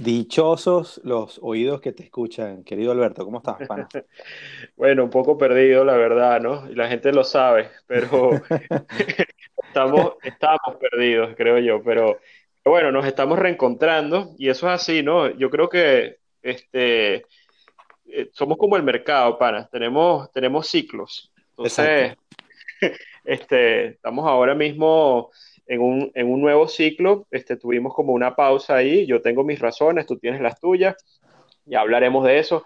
Dichosos los oídos que te escuchan, querido Alberto, ¿cómo estás, pana? bueno, un poco perdido, la verdad, ¿no? Y la gente lo sabe, pero estamos, estamos perdidos, creo yo, pero, bueno, nos estamos reencontrando y eso es así, ¿no? Yo creo que este, eh, somos como el mercado, pana, tenemos, tenemos ciclos. Entonces, este, estamos ahora mismo en un, en un nuevo ciclo. Este, tuvimos como una pausa ahí. Yo tengo mis razones, tú tienes las tuyas. Ya hablaremos de eso.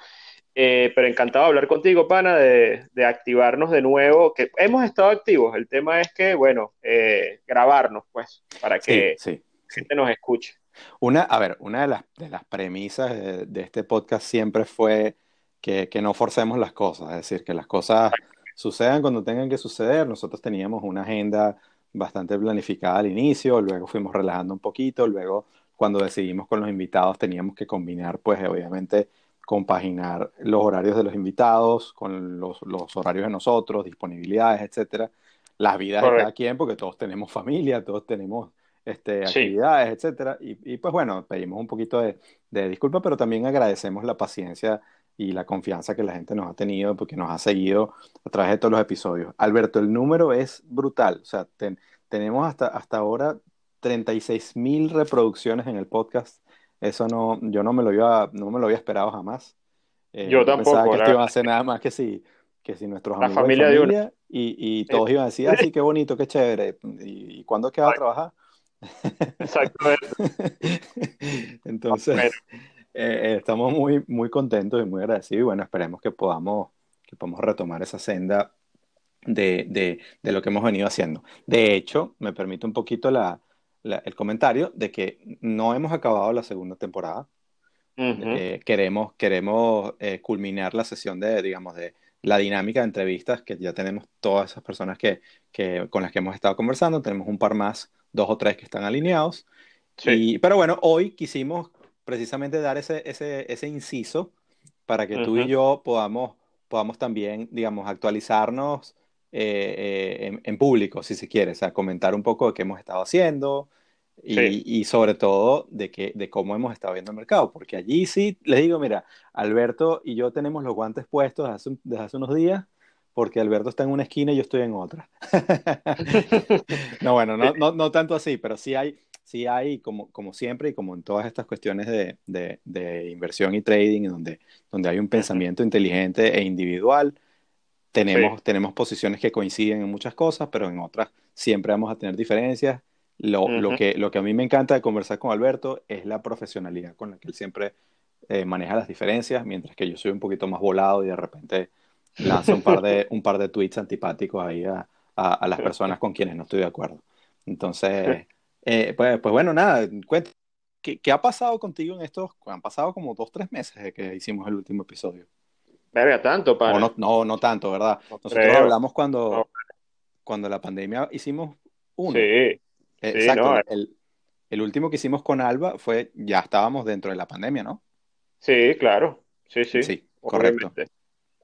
Eh, pero encantado de hablar contigo, pana, de, de, activarnos de nuevo, que hemos estado activos. El tema es que, bueno, eh, grabarnos, pues, para que la gente nos escuche. Una, a ver, una de las, de las premisas de, de, este podcast siempre fue que, que, no forcemos las cosas, es decir, que las cosas sucedan cuando tengan que suceder. Nosotros teníamos una agenda bastante planificada al inicio, luego fuimos relajando un poquito, luego cuando decidimos con los invitados teníamos que combinar, pues obviamente compaginar los horarios de los invitados con los, los horarios de nosotros, disponibilidades, etcétera, las vidas de cada quien, porque todos tenemos familia, todos tenemos este, actividades, etcétera, y, y, pues bueno, pedimos un poquito de, de disculpa, pero también agradecemos la paciencia y la confianza que la gente nos ha tenido porque nos ha seguido a través de todos los episodios. Alberto, el número es brutal. O sea, tenemos hasta, hasta ahora 36 mil reproducciones en el podcast. Eso no, yo no me lo había, no me lo había esperado jamás. Eh, yo tampoco. Pensaba que esto iba a ser nada más que si, que si nuestros amigos familia de familia y, y, todos iban a decir, así ah, qué bonito, qué chévere. ¿Y, y cuándo es que va a trabajar? Exactamente. Entonces, eh, estamos muy, muy contentos y muy agradecidos y bueno, esperemos que podamos, que podamos retomar esa senda de, de, de, lo que hemos venido haciendo. De hecho, me permite un poquito la, la, el comentario de que no hemos acabado la segunda temporada. Uh -huh. eh, queremos queremos eh, culminar la sesión de, digamos, de la dinámica de entrevistas, que ya tenemos todas esas personas que, que, con las que hemos estado conversando, tenemos un par más, dos o tres que están alineados. Sí. Y, pero bueno, hoy quisimos precisamente dar ese, ese, ese inciso para que uh -huh. tú y yo podamos, podamos también, digamos, actualizarnos eh, eh, en, en, público, si se quiere, o sea, comentar un poco de qué hemos estado haciendo y, sí. y, sobre todo de, que, de cómo hemos estado viendo el mercado, porque allí sí, les digo, mira, Alberto y yo tenemos los guantes puestos desde hace, desde hace unos días porque Alberto está en una esquina y yo estoy en otra. no, bueno, no, no, no tanto así, pero sí hay, sí hay, como, como siempre y como en todas estas cuestiones de, de, de inversión y trading, donde, donde hay un pensamiento inteligente e individual, tenemos, sí. tenemos posiciones que coinciden en muchas cosas, pero en otras siempre vamos a tener diferencias. Lo, uh -huh. lo, que, lo que a mí me encanta de conversar con Alberto es la profesionalidad con la que él siempre eh, maneja las diferencias, mientras que yo soy un poquito más volado y de repente lanzo un par de, un par de tweets antipáticos ahí a, a, a las personas con quienes no estoy de acuerdo. Entonces, eh, pues, pues, bueno, nada, cuéntame, ¿qué, ¿qué, ha pasado contigo en estos? Han pasado como dos, tres meses de que hicimos el último episodio. Verga, tanto, para. No, no, no, tanto, ¿verdad? No Nosotros creo. hablamos cuando, no. cuando la pandemia hicimos uno. Sí. Eh, exacto. El, el, último que hicimos con Alba fue, ya estábamos dentro de la pandemia, ¿no? Sí, claro. Sí, sí. Sí, correcto.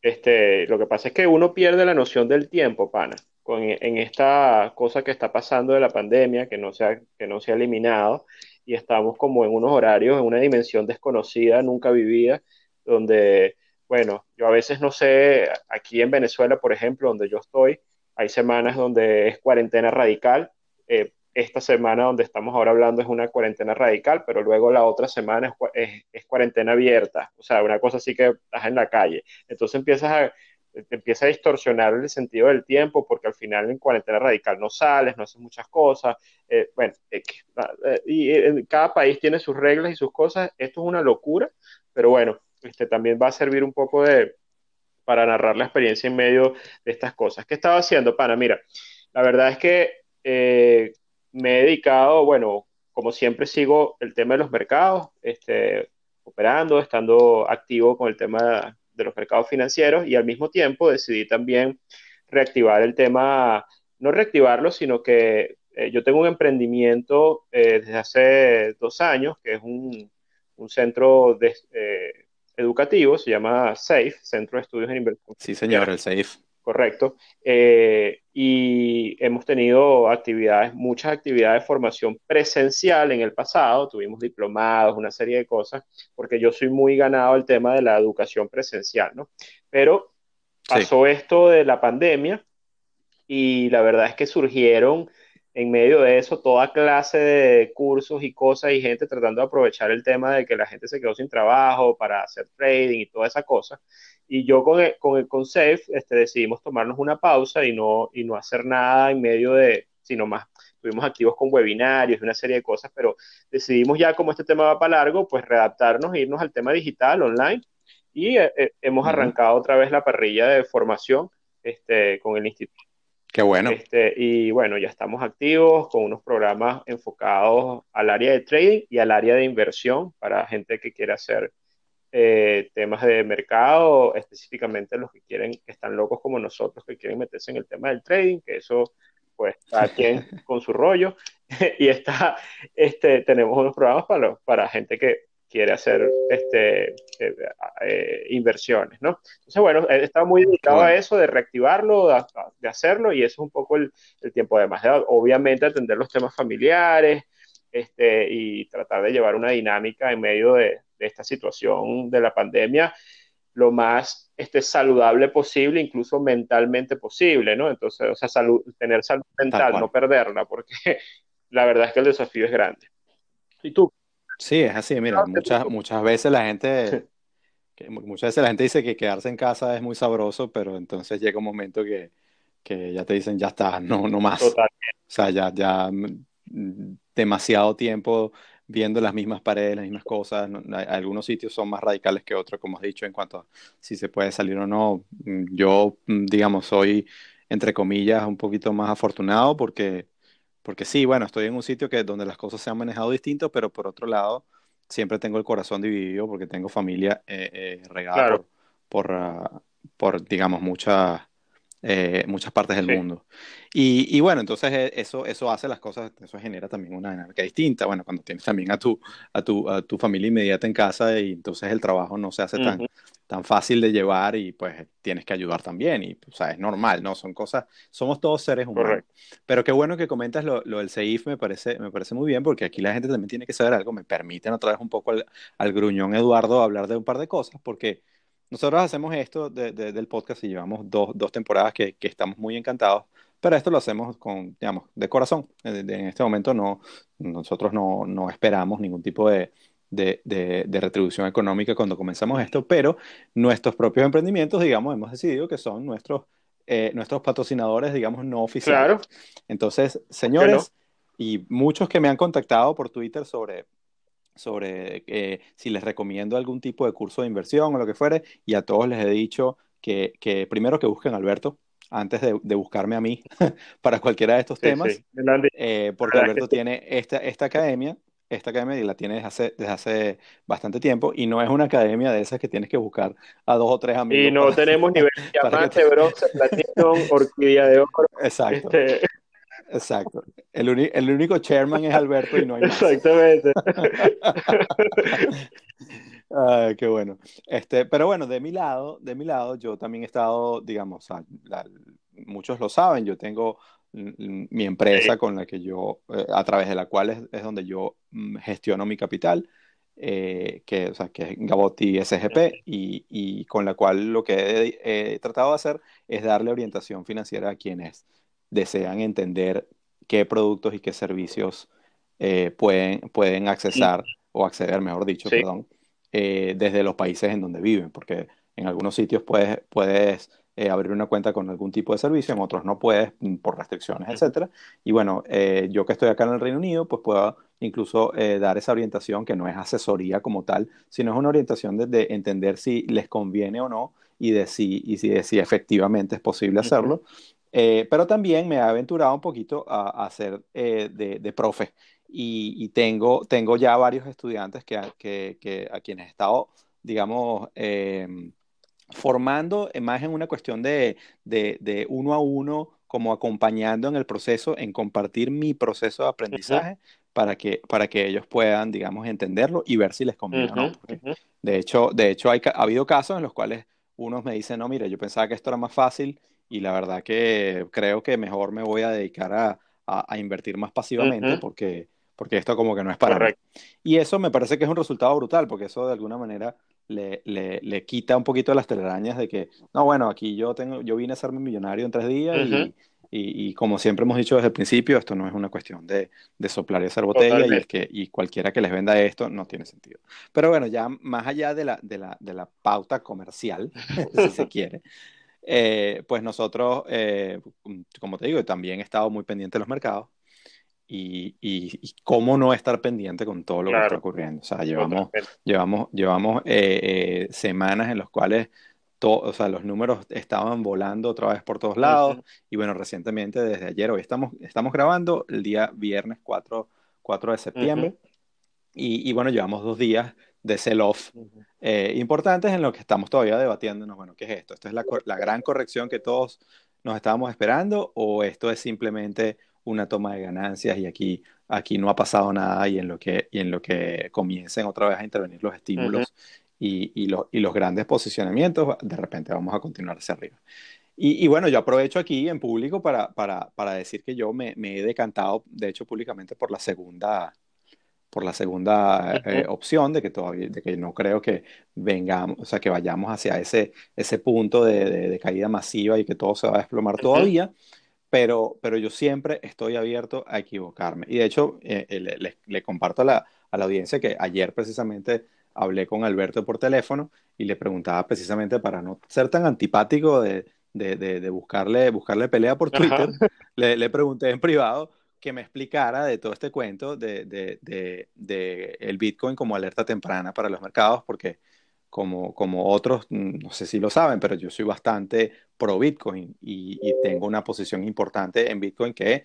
Este, lo que pasa es que uno pierde la noción del tiempo, pana con, en esta cosa que está pasando de la pandemia, que no, se ha, que no se ha eliminado, y estamos como en unos horarios, en una dimensión desconocida, nunca vivida, donde, bueno, yo a veces no sé, aquí en Venezuela, por ejemplo, donde yo estoy, hay semanas donde es cuarentena radical, eh, esta semana donde estamos ahora hablando es una cuarentena radical, pero luego la otra semana es, es, cuarentena abierta, o sea, una cosa así que estás en la calle. Entonces empiezas a, empieza a distorsionar el sentido del tiempo porque al final en cuarentena radical no sales, no haces muchas cosas. Eh, bueno, eh, y cada país tiene sus reglas y sus cosas. Esto es una locura, pero bueno, este, también va a servir un poco de, para narrar la experiencia en medio de estas cosas. ¿Qué estaba haciendo, pana? Mira, la verdad es que eh, me he dedicado, bueno, como siempre sigo el tema de los mercados, este, operando, estando activo con el tema de los mercados financieros y al mismo tiempo decidí también reactivar el tema, no reactivarlo, sino que eh, yo tengo un emprendimiento eh, desde hace dos años, que es un, un centro de, educativo, se llama SAFE, Centro de Estudios en Inversión. Sí, señor, el SAFE correcto. Eh, y hemos tenido actividades, muchas actividades de formación presencial en el pasado, tuvimos diplomados, una serie de cosas, porque yo soy muy ganado al tema de la educación presencial, ¿no? Pero pasó esto de la pandemia y la verdad es que surgieron en medio de eso toda clase de cursos y cosas y gente tratando de aprovechar el tema de que la gente se quedó sin trabajo para hacer trading y toda esa cosa. Y yo con el, con el Safe este, decidimos tomarnos una pausa y no, y no hacer nada en medio de, sino más, estuvimos activos con webinarios y una serie de cosas, pero decidimos ya como este tema va para largo, pues readaptarnos e irnos al tema digital, online, y eh, eh, hemos arrancado otra vez la parrilla de formación este, con el instituto. Qué bueno. Este, y bueno, ya estamos activos con unos programas enfocados al área de trading y al área de inversión para gente que quiere hacer eh, temas de mercado, específicamente los que quieren, que están locos como nosotros, que quieren meterse en el tema del trading, que eso, pues, cada quien con su rollo. y está, este, tenemos unos programas para, para gente que quiere hacer este, eh, eh, inversiones, ¿no? Entonces, bueno, estado muy dedicado a eso, de reactivarlo, de, hacerlo, y eso es un poco el, el tiempo de más. Obviamente, atender los temas familiares este, y tratar de llevar una dinámica en medio de, de esta situación de la pandemia lo más este, saludable posible, incluso mentalmente posible, ¿no? Entonces, o sea, salud, tener salud mental, no perderla, porque la verdad es que el desafío es grande. ¿Y tú? Sí, es así, mira, muchas, muchas veces la gente, muchas veces la gente dice que quedarse en casa es muy sabroso, pero entonces llega un momento que, que ya te dicen, ya está, no, no más. Totalmente. O sea, ya, ya mm, demasiado tiempo viendo las mismas paredes, las mismas cosas. algunos sitios son más radicales que otros, como has dicho, en cuanto a si se puede salir o no. Mm, yo, mm, digamos, soy, entre comillas, un poquito más afortunado porque, porque sí, bueno, estoy en un sitio que, donde las cosas se han manejado distinto, pero por otro lado, siempre tengo el corazón dividido porque tengo familia eh, eh, regada por, ah, por, digamos, muchas eh, muchas partes del mundo. Y, bueno, entonces eh, eso, eso hace las cosas, eso genera también una dinámica distinta. Bueno, cuando tienes también a tu, a tu, a tu familia inmediata en casa y entonces el trabajo no se hace tan, tan fácil de llevar y pues tienes que ayudar también. Y, o sea, es normal, ¿no? Son cosas, somos todos seres humanos. Pero qué bueno que comentas lo, lo, del CEIF, me parece, me parece muy bien porque aquí la gente también tiene que saber algo. Me permiten otra vez un poco al, al gruñón Eduardo hablar de un par de cosas porque nosotros hacemos esto del podcast y llevamos dos, dos temporadas que, que, estamos muy encantados, pero esto lo hacemos con, digamos, de corazón. En este momento no, nosotros no, no esperamos ningún tipo de, de, de, retribución económica cuando comenzamos esto, pero nuestros propios emprendimientos, digamos, hemos decidido que son nuestros, eh, nuestros patrocinadores, digamos, no oficiales. Claro. Entonces, señores, y muchos que me han contactado por Twitter sobre, sobre eh, si les recomiendo algún tipo de curso de inversión o lo que fuere, y a todos les he dicho que, que primero que busquen a Alberto antes de, de buscarme a mí para cualquiera de estos temas, eh, porque Alberto tiene esta, esta academia, esta academia y la tiene desde hace, desde hace bastante tiempo y no es una academia de esas que tienes que buscar a dos o tres amigos. Y no tenemos nivel diamante, bronce, platino, orquídea de oro. Exacto. Este, Exacto. El, el, único chairman es Alberto y no hay más. Exactamente. Ay, qué bueno. Este, pero bueno, de mi lado, de mi lado, yo también he estado, digamos, muchos lo saben, yo tengo mi empresa con la que yo, eh, a través de la cual es, donde yo mm, gestiono mi capital, eh, que, o sea, que es Gabotti SGP, y, y, con la cual lo que he, he, tratado de hacer es darle orientación financiera a quienes desean entender qué productos y qué servicios eh, pueden, pueden accesar o acceder, mejor dicho, perdón, eh, desde los países en donde viven, porque en algunos sitios puedes, puedes eh, abrir una cuenta con algún tipo de servicio, en otros no puedes mm, por restricciones, etcétera. Y bueno, yo que estoy acá en el Reino Unido, pues puedo incluso dar esa orientación que no es asesoría como tal, sino es una orientación de, entender si les conviene o no y de si, y si, de si efectivamente es posible hacerlo. Pero también me he aventurado un poquito a, a ser de, de, profe y, tengo, tengo ya varios estudiantes que, que, a quienes he estado, digamos, em, formando más en una cuestión de, de, uno a uno, como acompañando en el proceso, en compartir mi proceso de aprendizaje para, que, para que ellos puedan, digamos, entenderlo y ver si les conviene o no. de hecho, de hecho hay, ha habido casos en los cuales unos me dicen, no, mira, yo pensaba que esto era más fácil y la verdad que creo que mejor me voy a dedicar a, a, invertir más pasivamente porque porque esto como que no es para mí. Y eso me parece que es un resultado brutal, porque eso de alguna manera le, le, le, quita un poquito las telarañas de que, no, bueno, aquí yo, tengo, yo vine a ser millonario en tres días y, y, como siempre hemos dicho desde el principio, esto no es una cuestión de, de soplar y hacer botella y, es que, y cualquiera que les venda esto no tiene sentido. Pero bueno, ya más allá de la, de la, de la pauta comercial, si se quiere, eh, pues nosotros, eh, como te digo, también he estado muy pendiente de los mercados y, y, cómo no estar pendiente con todo lo que está ocurriendo. O sea, llevamos, llevamos, llevamos eh, eh, semanas en las cuales o sea, los números estaban volando otra vez por todos lados. Y bueno, recientemente, desde ayer, hoy estamos, estamos grabando el día viernes 4, 4 de septiembre. y, y, bueno, llevamos dos días de sell-off eh, importantes en los que estamos todavía debatiéndonos, bueno, ¿qué es esto? ¿Esto es la, la gran corrección que todos nos estábamos esperando o esto es simplemente una toma de ganancias y aquí, aquí no ha pasado nada y en lo que, y en lo que comiencen otra vez a intervenir los estímulos y, y, y, los grandes posicionamientos, de repente vamos a continuar hacia arriba. Y, y bueno, yo aprovecho aquí en público para, para, para decir que yo me, me, he decantado, de hecho, públicamente por la segunda, por la segunda eh, opción de que todavía, de que no creo que vengamos, o sea, que vayamos hacia ese, ese punto de, de, caída masiva y que todo se va a desplomar todavía pero, pero yo siempre estoy abierto a equivocarme. Y de hecho, eh, eh, le, comparto a la, a la, audiencia que ayer precisamente hablé con Alberto por teléfono y le preguntaba precisamente para no ser tan antipático de, de, de, buscarle, buscarle pelea por Twitter, le, le, pregunté en privado que me explicara de todo este cuento de, de, el Bitcoin como alerta temprana para los mercados, porque como, como otros, mm, no sé si lo saben, pero yo soy bastante pro Bitcoin y, tengo una posición importante en Bitcoin que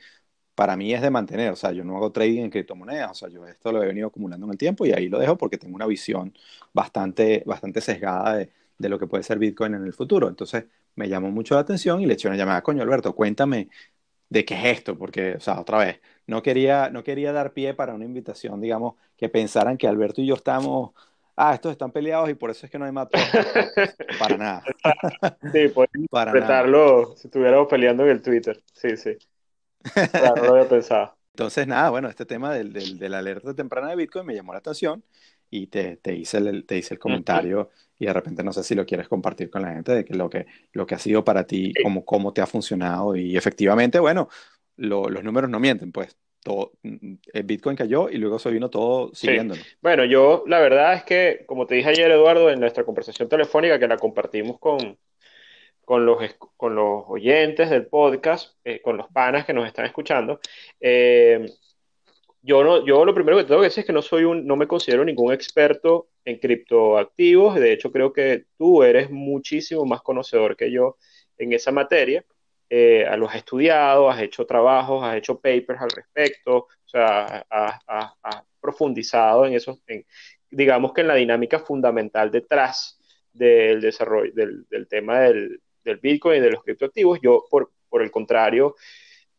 para mí es de mantener, o sea, yo no hago trading en criptomonedas, o sea, yo esto lo he venido acumulando en el tiempo y ahí lo dejo porque tengo una visión bastante, bastante sesgada de, de lo que puede ser Bitcoin en el futuro. Entonces me llamó mucho la atención y le eché una llamada, coño Alberto, cuéntame de qué es esto, porque, o sea, otra vez, no quería, no quería dar pie para una invitación, digamos, que pensaran que Alberto y yo estamos ah, estos están peleados y por eso es que no hay más Para nada. Sí, puedes interpretarlo si estuviéramos peleando en el Twitter. Sí, sí. Claro, no lo había pensado. Entonces, nada, bueno, este tema del, del, de la alerta temprana de Bitcoin me llamó la atención y te, te hice el, te hice el comentario y de repente no sé si lo quieres compartir con la gente de que lo que, lo que ha sido para ti, cómo, cómo te ha funcionado y efectivamente, bueno, lo, los números no mienten, pues todo, mm, el Bitcoin cayó y luego se vino todo siguiéndolo. Bueno, yo la verdad es que, como te dije ayer, Eduardo, en nuestra conversación telefónica que la compartimos con, con, los, con los oyentes del podcast, eh, con los panas que nos están escuchando, eh, yo, no, yo lo primero que tengo que decir es que no, soy un, no me considero ningún experto en criptoactivos, de hecho creo que tú eres muchísimo más conocedor que yo en esa materia eh, los has estudiado, has hecho trabajos, has hecho papers al respecto, o sea, has, profundizado en eso, digamos que en la dinámica fundamental detrás del desarrollo del, tema del, Bitcoin y de los criptoactivos. Yo, por, por el contrario,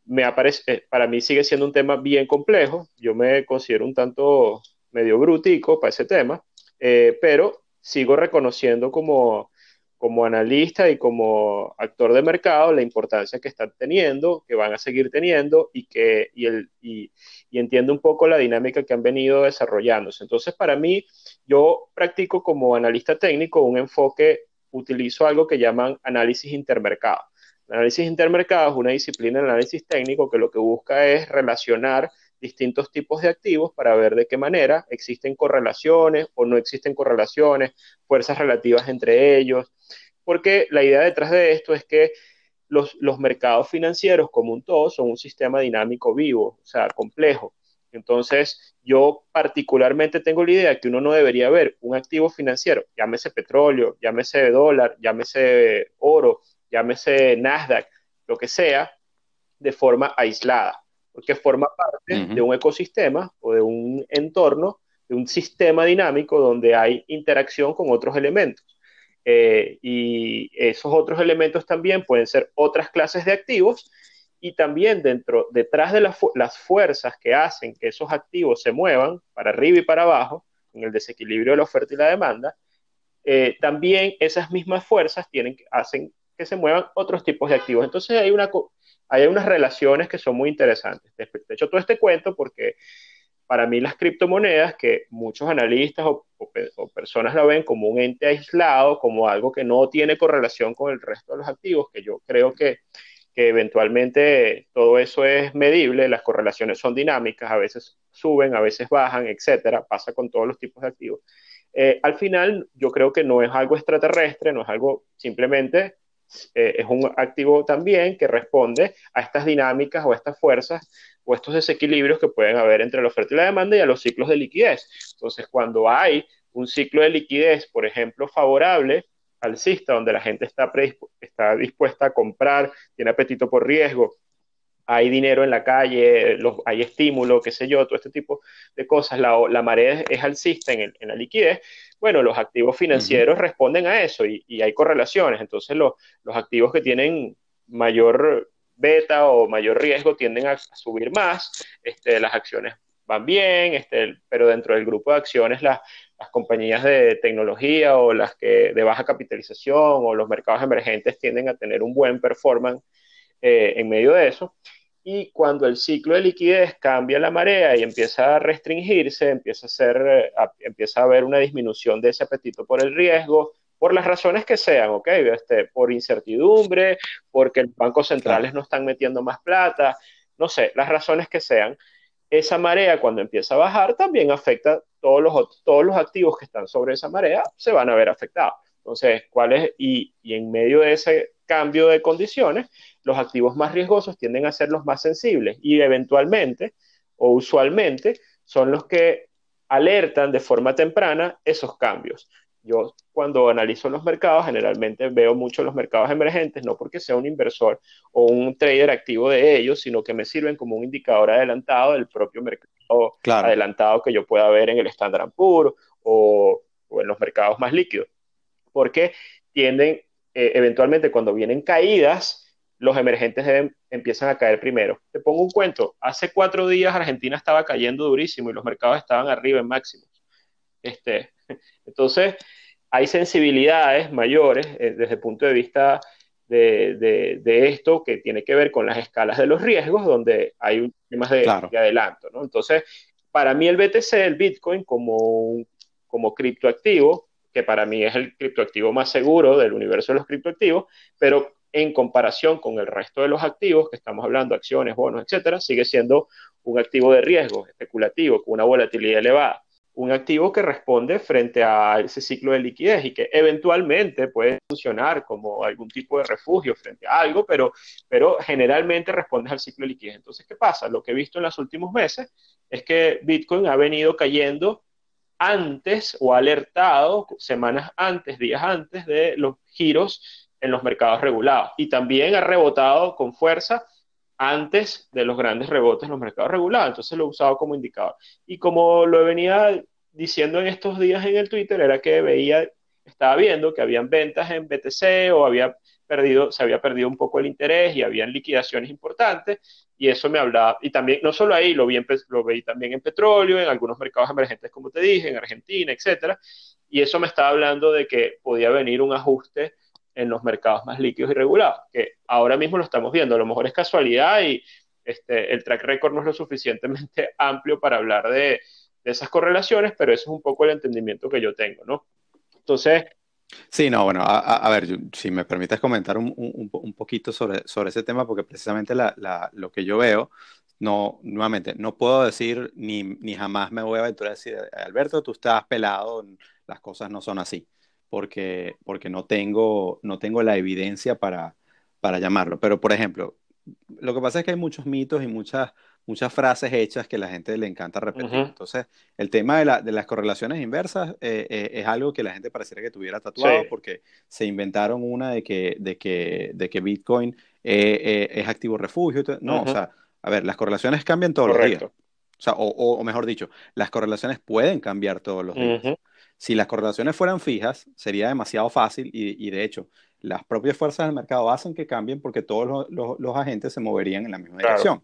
me aparece, eh, para mí sigue siendo un tema bien complejo. Yo me considero un tanto medio brutico para ese tema, eh, pero sigo reconociendo como como analista y como actor de mercado la importancia que están teniendo, que van a seguir teniendo y que y el, y, entiendo un poco la dinámica que han venido desarrollándose. Entonces, para mí, yo practico como analista técnico un enfoque, utilizo algo que llaman análisis intermercado. El análisis intermercado es una disciplina de análisis técnico que lo que busca es relacionar distintos tipos de activos para ver de qué manera existen correlaciones o no existen correlaciones, fuerzas relativas entre ellos, porque la idea detrás de esto es que los, los mercados financieros como un todo son un sistema dinámico vivo, o sea, complejo. Entonces, yo particularmente tengo la idea que uno no debería ver un activo financiero, llámese petróleo, llámese dólar, llámese oro, llámese Nasdaq, lo que sea, de forma aislada porque forma parte de un ecosistema o de un entorno, de un sistema dinámico donde hay interacción con otros elementos. Eh, y esos otros elementos también pueden ser otras clases de activos y también dentro, detrás de las fuerzas que hacen que esos activos se muevan para arriba y para abajo, en el desequilibrio de la oferta y la demanda, eh, también esas mismas fuerzas tienen, hacen que se muevan otros tipos de activos. Entonces hay una, hay unas relaciones que son muy interesantes. De hecho, todo este cuento porque para mí las criptomonedas, que muchos analistas o, personas la ven como un ente aislado, como algo que no tiene correlación con el resto de los activos, que yo creo que, que eventualmente todo eso es medible, las correlaciones son dinámicas, a veces suben, a veces bajan, etcétera, pasa con todos los tipos de activos. Eh, al final, yo creo que no es algo extraterrestre, no es algo simplemente eh, es un activo también que responde a estas dinámicas o estas fuerzas o estos desequilibrios que pueden haber entre la oferta y la demanda y a los ciclos de liquidez. Entonces, cuando hay un ciclo de liquidez, por ejemplo, favorable, alcista, donde la gente está, está dispuesta a comprar, tiene apetito por riesgo, hay dinero en la calle, hay estímulo, qué sé yo, todo este tipo de cosas, la, marea es, alcista en, en, la liquidez, bueno, los activos financieros responden a eso y, hay correlaciones. Entonces, los activos que tienen mayor beta o mayor riesgo tienden a, subir más, este, las acciones van bien, este, pero dentro del grupo de acciones las, compañías de tecnología o las que de baja capitalización o los mercados emergentes tienden a tener un buen performance eh, en medio de eso y cuando el ciclo de liquidez cambia la marea y empieza a restringirse, empieza a, ser, eh, empieza a haber una disminución de ese apetito por el riesgo, por las razones que sean, ¿ok? Este, por incertidumbre, porque los bancos centrales no están metiendo más plata, no sé, las razones que sean, esa marea cuando empieza a bajar también afecta todos los, todos los activos que están sobre esa marea, se van a ver afectados. Entonces, ¿cuál es? Y, y en medio de ese cambio de condiciones, los activos más riesgosos tienden a ser los más sensibles y eventualmente o usualmente son los que alertan de forma temprana esos cambios. Yo cuando analizo los mercados generalmente veo mucho los mercados emergentes, no porque sea un inversor o un trader activo de ellos, sino que me sirven como un indicador adelantado del propio mercado adelantado que yo pueda ver en el Standard Poor's o, o en los mercados más líquidos. Porque tienden, eh, eventualmente cuando vienen caídas, los emergentes empiezan a caer primero. Te pongo un cuento. Hace cuatro días Argentina estaba cayendo durísimo y los mercados estaban arriba en máximos. Este, entonces, hay sensibilidades mayores eh, desde el punto de vista de, esto que tiene que ver con las escalas de los riesgos, donde hay un temas de, de adelanto. ¿no? Entonces, para mí el BTC, el Bitcoin, como, como criptoactivo, que para mí es el criptoactivo más seguro del universo de los criptoactivos, pero en comparación con el resto de los activos, que estamos hablando, acciones, bonos, etcétera, sigue siendo un activo de riesgo especulativo con una volatilidad elevada. Un activo que responde frente a ese ciclo de liquidez y que eventualmente puede funcionar como algún tipo de refugio frente a algo, pero, pero generalmente responde al ciclo de liquidez. Entonces, ¿qué pasa? Lo que he visto en los últimos meses es que Bitcoin ha venido cayendo antes o alertado semanas antes, días antes de los giros en los mercados regulados. Y también ha rebotado con fuerza antes de los grandes rebotes en los mercados regulados. Entonces lo he usado como indicador. Y como lo venía diciendo en estos días en el Twitter, era que veía, estaba viendo que habían ventas en BTC o había perdido, se había perdido un poco el interés y habían liquidaciones importantes. Y eso me hablaba, y también, no solo ahí, lo vi, lo veí también en petróleo, en algunos mercados emergentes, como te dije, en Argentina, etcétera. Y eso me estaba hablando de que podía venir un ajuste en los mercados más líquidos y regulados, que ahora mismo lo estamos viendo, a lo mejor es casualidad y este, el track record no es lo suficientemente amplio para hablar de, esas correlaciones, pero eso es un poco el entendimiento que yo tengo, ¿no? Entonces, Sí, no, bueno, a, ver, si me permites comentar un, un, poquito sobre, sobre ese tema, porque precisamente la, la, lo que yo veo, no, nuevamente, no puedo decir ni, ni jamás me voy a aventurar a decir, Alberto, tú estás pelado, las cosas no son así, porque, porque no, tengo, no tengo la evidencia para, para llamarlo. Pero, por ejemplo, lo que pasa es que hay muchos mitos y muchas muchas frases hechas que la gente le encanta repetir. Entonces, el tema de, la, de, las correlaciones inversas eh, eh, es algo que la gente pareciera que tuviera tatuado porque se inventaron una de que, de que, de que Bitcoin eh, es activo refugio. No, o sea, a ver, las correlaciones cambian todos los días. O, sea, o, o, mejor dicho, las correlaciones pueden cambiar todos los días. Si las correlaciones fueran fijas, sería demasiado fácil y, y, de hecho, las propias fuerzas del mercado hacen que cambien porque todos los, los, agentes se moverían en la misma dirección.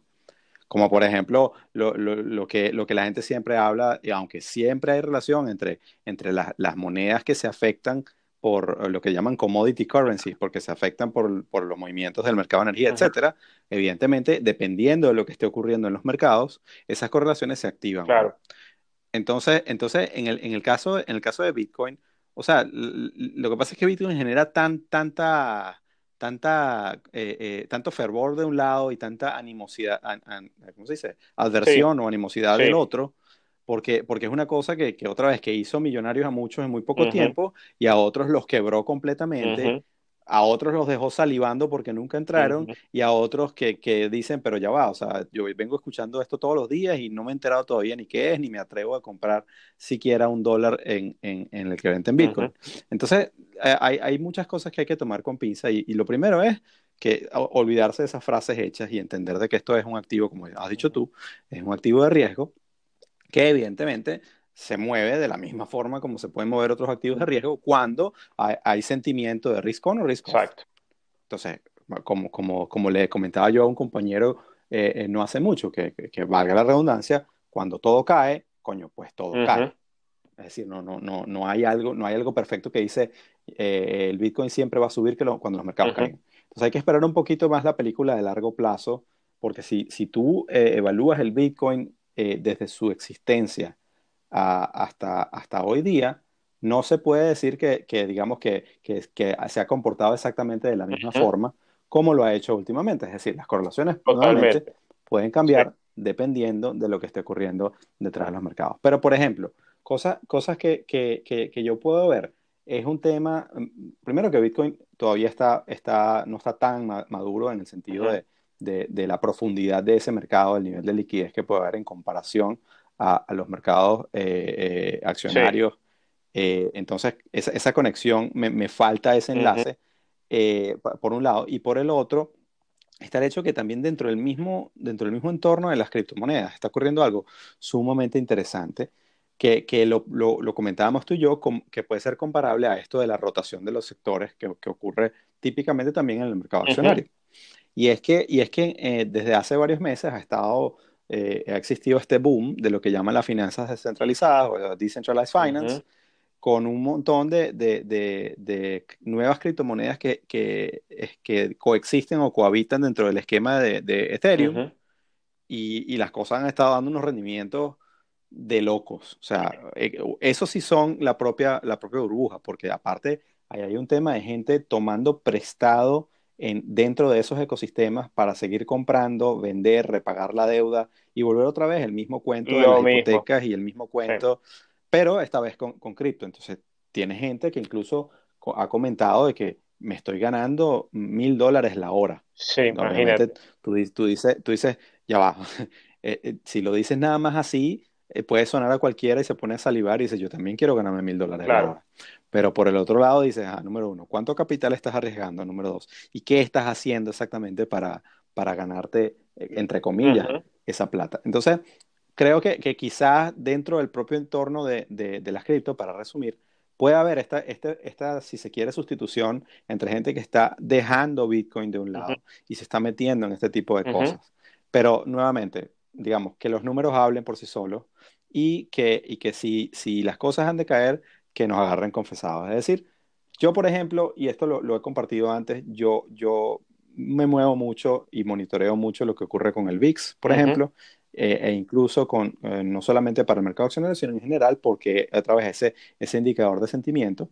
Como por ejemplo, lo, lo, que, lo que la gente siempre habla, y aunque siempre hay relación entre, entre las monedas que se afectan por lo que llaman commodity currencies, porque se afectan por, por los movimientos del mercado de energía, etcétera, evidentemente, dependiendo de lo que esté ocurriendo en los mercados, esas correlaciones se activan. Claro. Entonces, entonces en, el, en, el caso, en el caso de Bitcoin, o sea, lo que pasa es que Bitcoin genera tan, tanta tanta, eh, eh, tanto fervor de un lado y tanta animosidad, ¿cómo se dice? Adversión o animosidad del otro, porque, porque es una cosa que, que, otra vez que hizo millonarios a muchos en muy poco tiempo y a otros los quebró completamente a otros los dejó salivando porque nunca entraron y a otros que, que, dicen, pero ya va, o sea, yo vengo escuchando esto todos los días y no me he enterado todavía ni qué es, ni me atrevo a comprar siquiera un dólar en, en, en el que venden Bitcoin. Entonces, eh, hay, hay, muchas cosas que hay que tomar con pinza y, y lo primero es que olvidarse de esas frases hechas y entender de que esto es un activo, como has dicho tú, es un activo de riesgo que evidentemente se mueve de la misma forma como se pueden mover otros activos de riesgo cuando hay, sentimiento de risk on o risk off. Exacto. Entonces, como, como, como le comentaba yo a un compañero eh, eh, no hace mucho, que, que, valga la redundancia, cuando todo cae, coño, pues todo cae. Es decir, no, no, no, no, hay algo, no hay algo perfecto que dice eh, el Bitcoin siempre va a subir que cuando los mercados caen. Entonces hay que esperar un poquito más la película de largo plazo, porque si, si tú evalúas el Bitcoin desde su existencia hasta, hasta hoy día, no se puede decir que, que digamos, que, que, que, se ha comportado exactamente de la misma forma como lo ha hecho últimamente. Es decir, las correlaciones pueden cambiar dependiendo de lo que esté ocurriendo detrás de los mercados. Pero, por ejemplo, cosas, cosas que, que, yo puedo ver, es un tema, mm, primero que Bitcoin todavía está, está, no está tan maduro en el sentido de, de, de, la profundidad de ese mercado, el nivel de liquidez que puede haber en comparación a, los mercados eh, eh, accionarios. Eh, entonces, esa, esa conexión, me, me, falta ese enlace, por un lado, y por el otro, está el hecho que también dentro del mismo, dentro del mismo entorno de las criptomonedas está ocurriendo algo sumamente interesante, que, que lo, lo, comentábamos tú y yo, que puede ser comparable a esto de la rotación de los sectores que, que ocurre típicamente también en el mercado accionario. Y es que, y es que desde hace varios meses ha estado eh, ha existido este boom de lo que llaman las finanzas descentralizadas o decentralized finance, con un montón de, de, de, nuevas criptomonedas que, que, que, coexisten o cohabitan dentro del esquema de, Ethereum. y, y, las cosas han estado dando unos rendimientos de locos. O sea, eh, eso sí son la propia, la propia burbuja, porque aparte ahí hay un tema de gente tomando prestado dentro de esos ecosistemas para seguir comprando, vender, repagar la deuda y volver otra vez el mismo cuento de las hipotecas y el mismo cuento, pero esta vez con, con cripto. Entonces, tiene gente que incluso ha comentado de que me estoy ganando mil dólares la hora. Sí, imagínate. Tú, tú, dices, tú dices, ya va, eh, eh, si lo dices nada más así, eh, puede sonar a cualquiera y se pone a salivar y dice, yo también quiero ganarme mil dólares la hora. Pero por el otro lado dices, ah, número uno, ¿cuánto capital estás arriesgando? Número dos, ¿y qué estás haciendo exactamente para, para ganarte, entre comillas, esa plata? Entonces, creo que, que quizás dentro del propio entorno de, de, las cripto, para resumir, puede haber esta, esta, esta, si se quiere, sustitución entre gente que está dejando Bitcoin de un lado y se está metiendo en este tipo de cosas. Pero nuevamente, digamos, que los números hablen por sí solos y que, y que si, si las cosas han de caer, que nos agarren confesados. Es decir, yo, por ejemplo, y esto lo, he compartido antes, yo, yo me muevo mucho y monitoreo mucho lo que ocurre con el VIX, por ejemplo, eh, e incluso con, eh, no solamente para el mercado accionario, sino en general, porque a través de ese, ese indicador de sentimiento,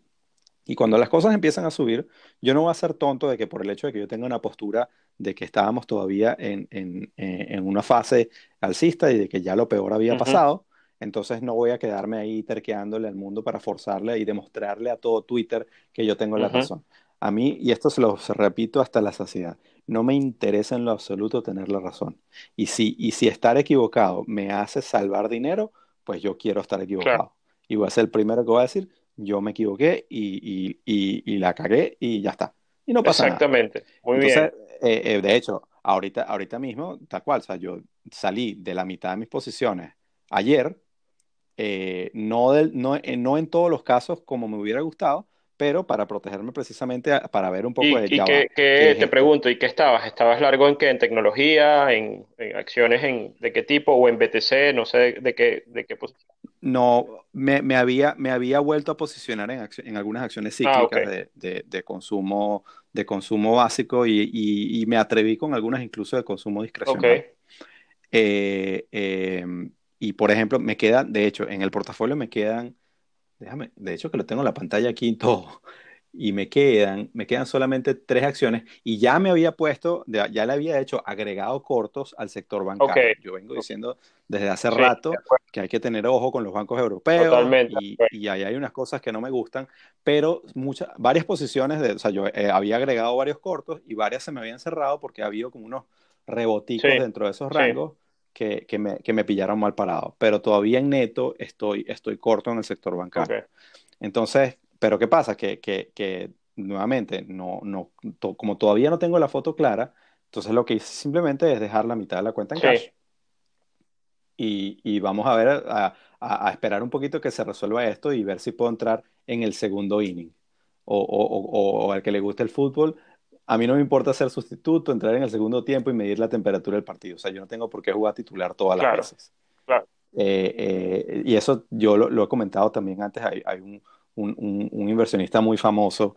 Y cuando las cosas empiezan a subir, yo no voy a ser tonto de que por el hecho de que yo tenga una postura de que estábamos todavía en, en, eh, en una fase alcista y de que ya lo peor había Ujú, pasado, entonces no voy a quedarme ahí terqueándole al mundo para forzarle y demostrarle a todo Twitter que yo tengo la razón. A mí, y esto se lo repito hasta la saciedad, no me interesa en lo absoluto tener la razón. Y si, y si estar equivocado me hace salvar dinero, pues yo quiero estar Claro, equivocado. Y voy a ser el primero que voy a decir, yo me equivoqué y, y, y, y la cagué y ya está. Y no pasa nada. exactamente. Muy Entonces, bien. eh, eh, de hecho, ahorita, ahorita mismo, tal cual, o sea, yo salí de la mitad de mis posiciones ayer, eh, no, del- no, eh, no en todos los casos como me hubiera gustado, pero para protegerme precisamente, a- para ver un poco Y, de y ya va, qué, ¿qué qué- es te pregunto, ¿y qué estabas? ¿Estabas largo en qué? ¿En tecnología? ¿En, en acciones en, de qué tipo? ¿O en BTC? No sé de, qué, de qué posición. No, me, me había, me había vuelto a posicionar en, en algunas acciones Ah, ok, cíclicas de, de- de consumo, de consumo básico y, y- y me atreví con algunas incluso de consumo discrecional. Eh, eh, y por ejemplo, me quedan, de hecho, en el portafolio me quedan, déjame, de hecho que lo tengo en la pantalla aquí y todo, y me quedan, me quedan solamente tres acciones y ya me había puesto, ya le había hecho agregado cortos al sector bancario. Yo vengo diciendo desde hace Sí, rato que hay que tener ojo con los bancos europeos y, y ahí hay unas cosas que no me gustan, pero muchas, varias posiciones, de, o sea, yo eh, había agregado varios cortos y varias se me habían cerrado porque ha habido como unos Sí, reboticos dentro de esos sí. Que, que me, que me pillaron mal parado, pero todavía en neto estoy, estoy corto en el sector bancario. Entonces, pero ¿qué pasa? Que, que, que nuevamente, no, no, to- como todavía no tengo la foto clara, entonces lo que hice simplemente es dejar la mitad de la cuenta en Sí. cash y, y vamos a ver, a, a- a esperar un poquito que se resuelva esto y ver si puedo entrar en el segundo inning. O, o, o, o al que le guste el fútbol, a mí no me importa ser sustituto, entrar en el segundo tiempo y medir la temperatura del partido. O sea, yo no tengo por qué jugar titular todas las Claro, veces. claro. Eh, eh, y eso yo lo, lo he comentado también antes. Hay, hay un, un- un- un inversionista muy famoso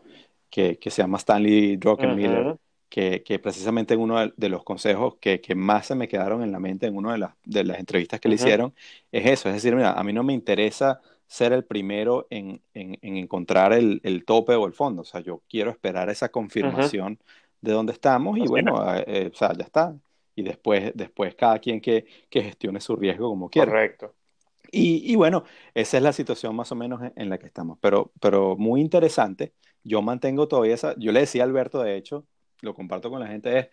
que, que se llama Stanley Druckenmiller, que, que precisamente en uno de, los consejos que, que más se me quedaron en la mente en una de las, de las entrevistas que le hicieron es eso. Es decir, mira, a mí no me interesa ser el primero en, en- en encontrar el, el tope o el fondo. O sea, yo quiero esperar esa confirmación de dónde estamos y Así es, bueno, eh, eh, o sea, ya está. Y después, después cada quien que, que gestione su riesgo como quiera. correcto. Y, y bueno, esa es la situación más o menos en, en la que estamos. Pero, pero muy interesante. Yo mantengo todavía esa. Yo le decía a Alberto, de hecho, lo comparto con la gente, es,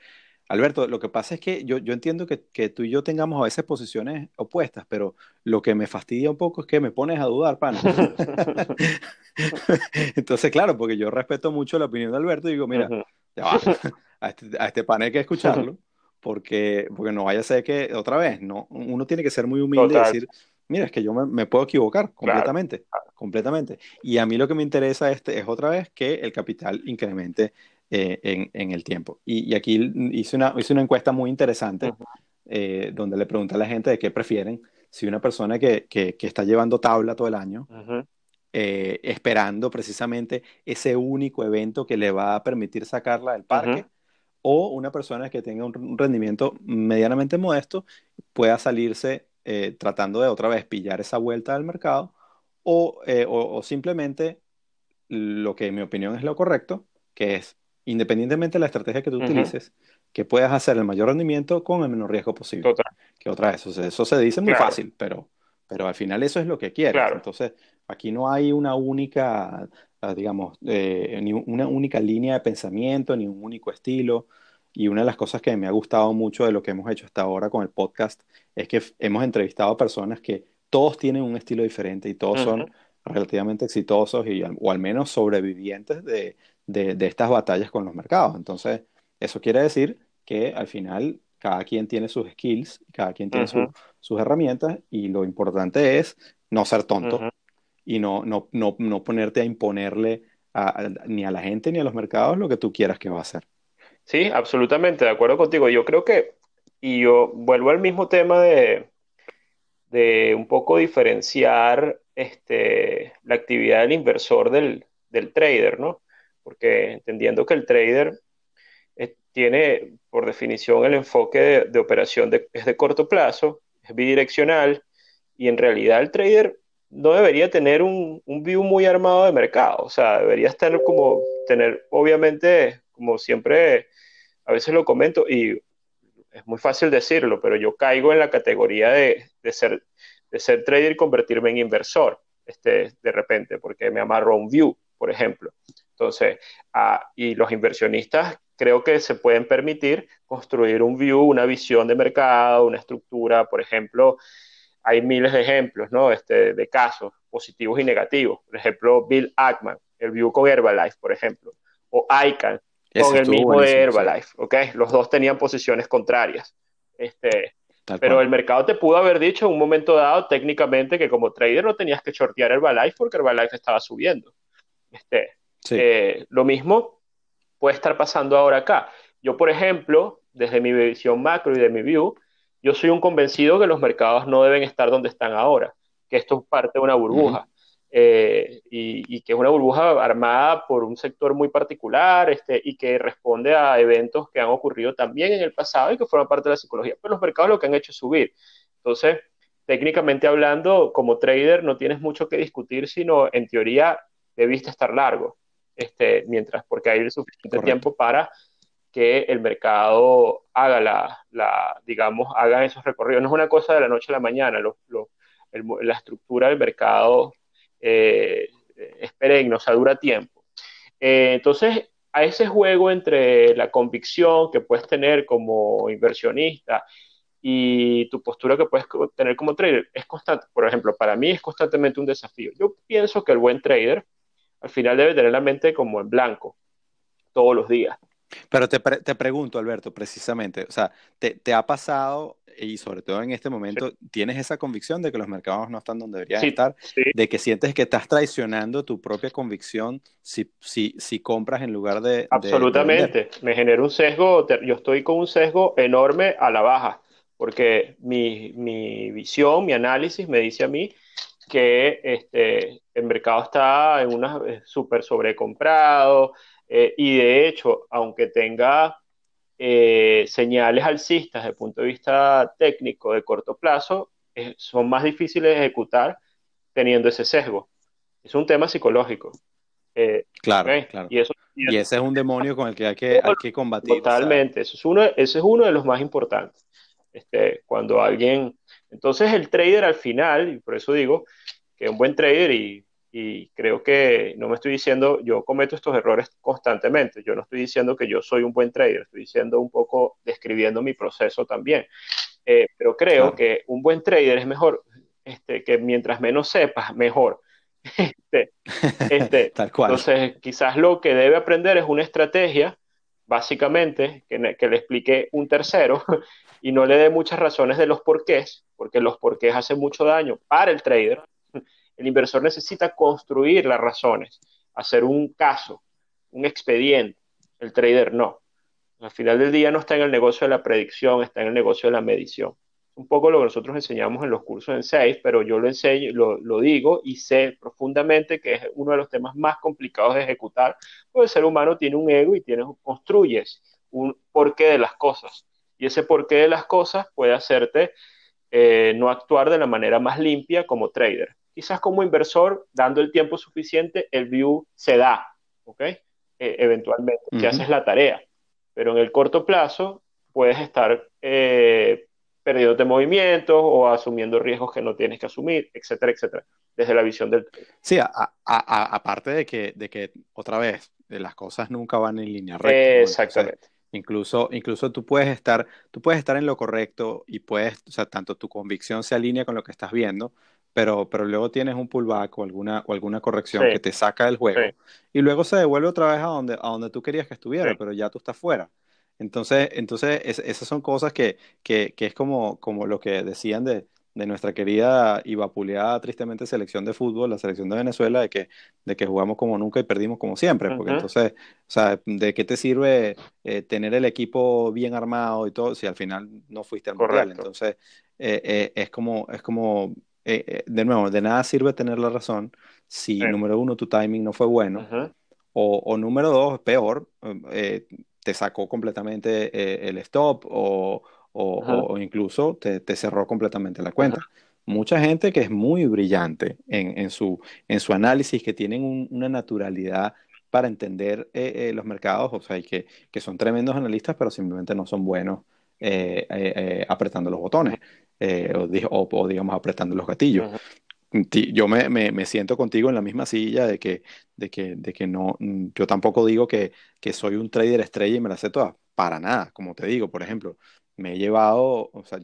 Alberto, lo que pasa es que yo, yo entiendo que, que tú y yo tengamos a veces posiciones opuestas, pero lo que me fastidia un poco es que me pones a dudar, pana. Entonces, claro, porque yo respeto mucho la opinión de Alberto y digo, mira, ya va, a este, a este pana hay que escucharlo, porque, porque no vaya a ser que otra vez, no, uno tiene que ser muy humilde y decir, mira, es que yo me, me puedo equivocar claro. completamente, completamente. Y a mí lo que me interesa este, es otra vez que el capital incremente eh, en, en el tiempo. Y, y aquí hice una, hice una encuesta muy interesante eh, donde le pregunté a la gente de qué prefieren, si una persona que, que, que está llevando tabla todo el año, eh, esperando precisamente ese único evento que le va a permitir sacarla del parque, o una persona que tenga un, un rendimiento medianamente modesto pueda salirse eh, tratando de otra vez pillar esa vuelta al mercado, o, eh, o, o simplemente lo que en mi opinión es lo correcto, que es, independientemente de la estrategia que tú utilices, que puedas hacer el mayor rendimiento con el menor riesgo posible. Total, Que otra vez, o sea, eso se dice muy claro, fácil, pero, pero al final eso es lo que quieres. claro. Entonces, aquí no hay una única, ah, digamos, eh, ni una única línea de pensamiento, ni un único estilo. Y una de las cosas que me ha gustado mucho de lo que hemos hecho hasta ahora con el podcast es que hemos entrevistado a personas que todos tienen un estilo diferente y todos son relativamente exitosos y, o al menos sobrevivientes de, de, de estas batallas con los mercados. Entonces, eso quiere decir que al final cada quien tiene sus skills, cada quien tiene su- sus herramientas y lo importante es no ser tonto y no, no, no, no ponerte a imponerle a- a- ni a la gente ni a los mercados lo que tú quieras que va a hacer. Sí, absolutamente, de acuerdo contigo. Yo creo que, y yo vuelvo al mismo tema de, de un poco diferenciar este, la actividad del inversor del, del trader, ¿no? Porque entendiendo que el trader eh, tiene, por definición, el enfoque de, de operación de- es de corto plazo, es bidireccional, y en realidad el trader no debería tener un, un, view muy armado de mercado, o sea, debería estar como, tener, obviamente, como siempre, a veces lo comento y es muy fácil decirlo, pero yo caigo en la categoría de, de ser, de ser trader y convertirme en inversor, este, de repente, porque me amarro a un view, por ejemplo. Entonces, ah, y los inversionistas creo que se pueden permitir construir un view, una visión de mercado, una estructura, por ejemplo, hay miles de ejemplos, ¿no? Este, de casos positivos y negativos. Por ejemplo, Bill Ackman, el view con Herbalife, por ejemplo, o ICANN con el mismo de Herbalife, ¿ok? Los dos tenían posiciones contrarias. Este, pero el mercado te pudo haber dicho en un momento dado técnicamente que como trader no tenías que shortear Herbalife porque Herbalife estaba subiendo. Este, eh, lo mismo puede estar pasando ahora acá. Yo, por ejemplo, desde mi visión macro y de mi view, yo soy un convencido que los mercados no deben estar donde están ahora, que esto es parte de una burbuja. Eh, y, que es una burbuja armada por un sector muy particular este, y que responde a eventos que han ocurrido también en el pasado y que fueron parte de la psicología. Pero los mercados lo que han hecho es subir. Entonces, técnicamente hablando, como trader no tienes mucho que discutir, sino en teoría debiste estar largo, este, mientras, porque hay suficiente tiempo para que el mercado haga la, la, digamos, haga esos recorridos. No es una cosa de la noche a la mañana, la estructura del mercado eh, es perenne, o sea, dura tiempo. Eh, entonces, a ese juego entre la convicción que puedes tener como inversionista y tu postura que puedes tener como trader es constante. Por ejemplo, para mí es constantemente un desafío. Yo pienso que el buen trader al final debe tener la mente como en blanco todos los días. Pero te, te pregunto, Alberto, precisamente, o sea, ¿te, ¿te, ha pasado, y sobre todo en este momento, tienes esa convicción de que los mercados no están donde deberían estar? ¿De que sientes que estás traicionando tu propia convicción si, si, si compras en lugar de... Absolutamente, me genera un sesgo, yo estoy con un sesgo enorme a la baja, porque mi, mi visión, mi análisis me dice a mí que este, el mercado está en una eh, súper sobrecomprado, eh, y de hecho, aunque tenga eh, señales alcistas desde el punto de vista técnico de corto plazo, eh, son más difíciles de ejecutar teniendo ese sesgo. Es un tema psicológico. claro, claro. Y, eso, y, ese es un demonio con el que hay que, hay que combatir. Totalmente, eso es uno, ese es uno de los más importantes. Este, cuando alguien... Entonces el trader al final, y por eso digo que un buen trader, y y creo que no me estoy diciendo, yo cometo estos errores constantemente, yo no estoy diciendo que yo soy un buen trader, estoy diciendo un poco, describiendo mi proceso también, eh, pero creo que un buen trader es mejor, este, que mientras menos sepas, mejor. Este, este, Tal cual. Entonces, quizás lo que debe aprender es una estrategia, básicamente, que, le explique un tercero y no le dé muchas razones de los porqués, porque los porqués hacen mucho daño para el trader, el inversor necesita construir las razones, hacer un caso, un expediente. El trader no. Al final del día no está en el negocio de la predicción, está en el negocio de la medición. Un poco lo que nosotros enseñamos en los cursos en SAFE, pero yo lo enseño, lo, digo y sé profundamente que es uno de los temas más complicados de ejecutar, porque el ser humano tiene un ego y tiene, construyes un porqué de las cosas. Y ese porqué de las cosas puede hacerte eh, no actuar de la manera más limpia como trader quizás como inversor, dando el tiempo suficiente, el view se da, ¿ok? E, eventualmente, si haces la tarea. Pero en el corto plazo puedes estar eh, perdiéndote movimientos o asumiendo riesgos que no tienes que asumir, etcétera, etcétera, desde la visión del Sí, aparte de que, de que, otra vez, las cosas nunca van en línea recta. Exactamente. Incluso, incluso tú puedes estar, tú puedes estar en lo correcto y puedes, o sea, tanto tu convicción se alinea con lo que estás viendo, pero, pero luego tienes un pullback o alguna, o alguna corrección que te saca del juego y luego se devuelve otra vez a donde, a donde tú querías que estuviera, pero ya tú estás fuera. Entonces, entonces esas son cosas que, que, que, es como, como lo que decían de, de nuestra querida y vapuleada tristemente selección de fútbol, la selección de Venezuela, de que, de que jugamos como nunca y perdimos como siempre, porque entonces, o sea, ¿de qué te sirve eh, tener el equipo bien armado y todo si al final no fuiste al mundial? Entonces, eh, eh, es como, es como eh, eh, de nuevo, de nada sirve tener la razón si, número uno, tu timing no fue bueno, o, número dos, peor, eh, te sacó completamente el stop o, o, incluso te, cerró completamente la cuenta. mucha gente que es muy brillante en, su, en su análisis, que tienen una naturalidad para entender eh, eh, los mercados, o sea, y que, que, son tremendos analistas, pero simplemente no son buenos eh, apretando los botones o, o, digamos, apretando los gatillos. Yo me, me, me, siento contigo en la misma silla de que, de que, de que no, yo tampoco digo que, que soy un trader estrella y me la sé toda, para nada, como te digo, por ejemplo, me he llevado, o sea,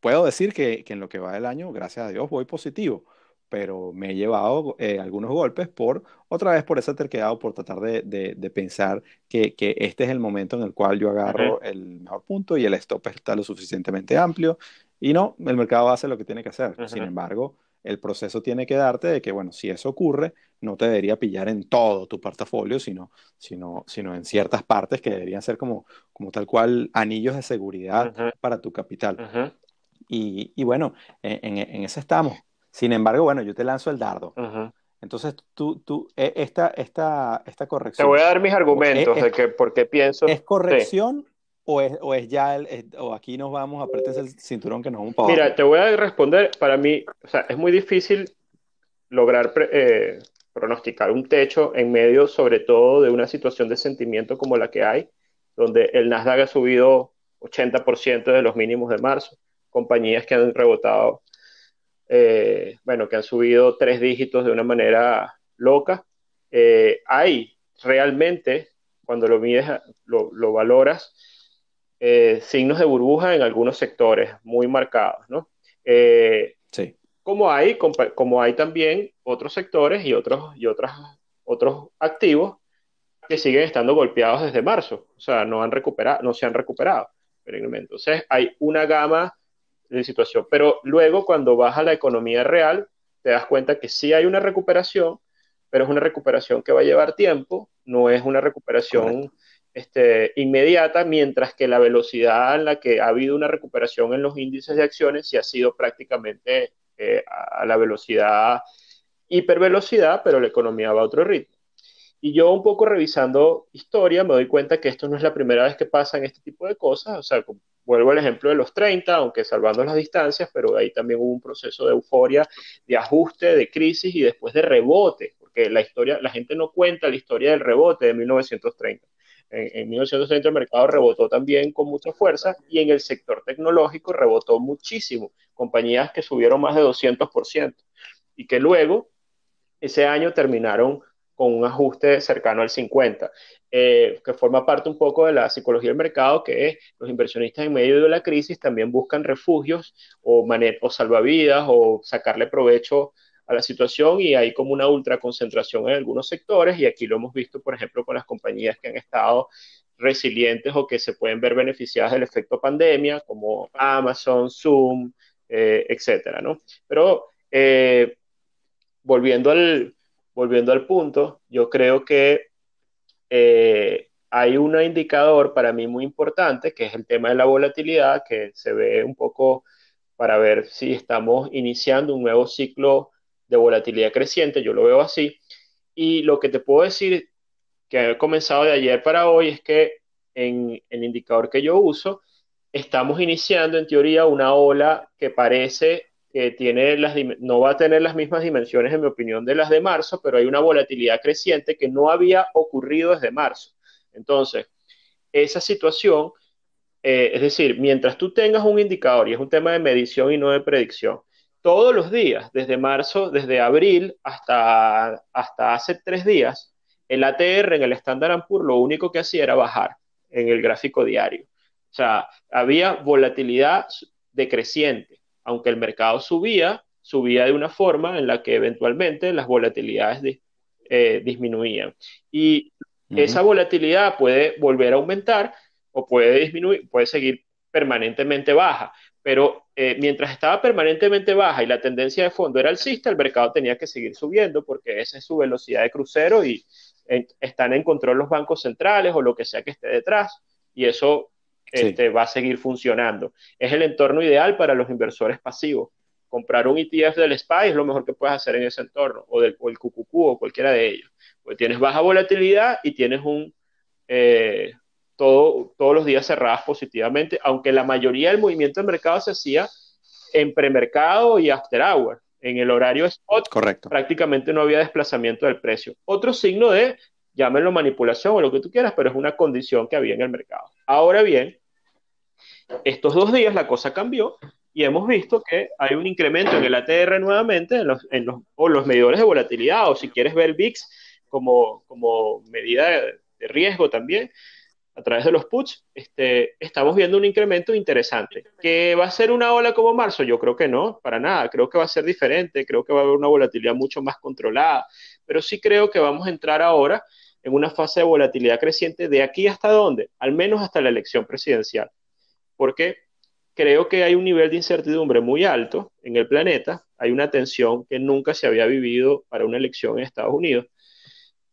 puedo decir que, que en lo que va del año, gracias a Dios, voy positivo, pero me he llevado eh, algunos golpes por, otra vez por esa terquedad o por tratar de, de, pensar que, que, este es el momento en el cual yo agarro el mejor punto y el stop está lo suficientemente amplio y no, el mercado hace lo que tiene que hacer. Sin embargo, el proceso tiene que darte de que, bueno, si eso ocurre, no te debería pillar en todo tu portafolio, sino, sino, sino en ciertas partes que deberían ser como, como tal cual anillos de seguridad para tu capital. y, y, bueno, en, en, eso estamos. Sin embargo, bueno, yo te lanzo el dardo. Entonces, tú, tú, e, esta, esta, esta corrección. Te voy a dar mis argumentos de que por qué pienso. ¿Es corrección o, es, o es ya, el, o aquí nos vamos, apretes el cinturón que nos vamos para Mira, te voy a responder. Para mí, o sea, es muy difícil lograr eh, pronosticar un techo en medio, sobre todo, de una situación de sentimiento como la que hay, donde el Nasdaq ha subido 80% de los mínimos de marzo, compañías que han rebotado eh, bueno, que han subido tres dígitos de una manera loca. Eh, hay realmente, cuando lo mides, lo, valoras, eh, signos de burbuja en algunos sectores muy marcados, ¿no? sí. Como hay, como hay también otros sectores y otros, y otras, otros activos que siguen estando golpeados desde marzo, o sea, no, han recuperado, no se han recuperado. Entonces, hay una gama de situación. Pero luego, cuando vas a la economía real, te das cuenta que sí hay una recuperación, pero es una recuperación que va a llevar tiempo, no es una recuperación este, inmediata, mientras que la velocidad en la que ha habido una recuperación en los índices de acciones sí ha sido prácticamente eh, a la velocidad, hipervelocidad, pero la economía va a otro ritmo. Y yo un poco revisando historia me doy cuenta que esto no es la primera vez que pasan este tipo de cosas, o sea, vuelvo al ejemplo de los 30, aunque salvando las distancias, pero ahí también hubo un proceso de euforia, de ajuste, de crisis y después de rebote, porque la historia, la gente no cuenta la historia del rebote de 1930. En, en 1930 el mercado rebotó también con mucha fuerza y en el sector tecnológico rebotó muchísimo, compañías que subieron más de 200% y que luego ese año terminaron con un ajuste cercano al 50, eh, que forma parte un poco de la psicología del mercado, que los inversionistas en medio de la crisis también buscan refugios o, o salvavidas o sacarle provecho a la situación y hay como una ultraconcentración en algunos sectores y aquí lo hemos visto, por ejemplo, con las compañías que han estado resilientes o que se pueden ver beneficiadas del efecto pandemia, como Amazon, Zoom, eh, etcétera, ¿no? Pero eh, volviendo al, volviendo al punto, yo creo que eh, hay un indicador para mí muy importante, que es el tema de la volatilidad, que se ve un poco para ver si estamos iniciando un nuevo ciclo de volatilidad creciente, yo lo veo así. Y lo que te puedo decir, que ha comenzado de ayer para hoy, es que en el indicador que yo uso, estamos iniciando en teoría una ola que parece que tiene las, no va a tener las mismas dimensiones, en mi opinión, de las de marzo, pero hay una volatilidad creciente que no había ocurrido desde marzo. Entonces, esa situación, eh, es decir, mientras tú tengas un indicador, y es un tema de medición y no de predicción, todos los días, desde marzo, desde abril hasta, hasta hace tres días, el ATR en el Standard Poor's lo único que hacía era bajar en el gráfico diario. O sea, había volatilidad decreciente aunque el mercado subía, subía de una forma en la que eventualmente las volatilidades eh, disminuían. Y esa volatilidad puede volver a aumentar o puede disminuir, puede seguir permanentemente baja. Pero eh, mientras estaba permanentemente baja y la tendencia de fondo era alcista, el mercado tenía que seguir subiendo porque esa es su velocidad de crucero y están en control los bancos centrales o lo que sea que esté detrás. Y eso este, va a seguir funcionando. Es el entorno ideal para los inversores pasivos. Comprar un ETF del SPY es lo mejor que puedes hacer en ese entorno, o, del, el QQQ o cualquiera de ellos. Pues tienes baja volatilidad y tienes un, eh, todo, todos los días cerradas positivamente, aunque la mayoría del movimiento del mercado se hacía en premercado y after hour. En el horario spot, Correcto. prácticamente no había desplazamiento del precio. Otro signo de, llámenlo manipulación o lo que tú quieras, pero es una condición que había en el mercado. Ahora bien, estos dos días la cosa cambió y hemos visto que hay un incremento en el ATR nuevamente en los, en los, o los medidores de volatilidad, o si quieres ver VIX como, como medida de, de riesgo también, a través de los puts, este, estamos viendo un incremento interesante. ¿Que va a ser una ola como marzo? Yo creo que no, para nada. Creo que va a ser diferente, creo que va a haber una volatilidad mucho más controlada, pero sí creo que vamos a entrar ahora en una fase de volatilidad creciente de aquí hasta dónde, al menos hasta la elección presidencial. Porque creo que hay un nivel de incertidumbre muy alto en el planeta, hay una tensión que nunca se había vivido para una elección en Estados Unidos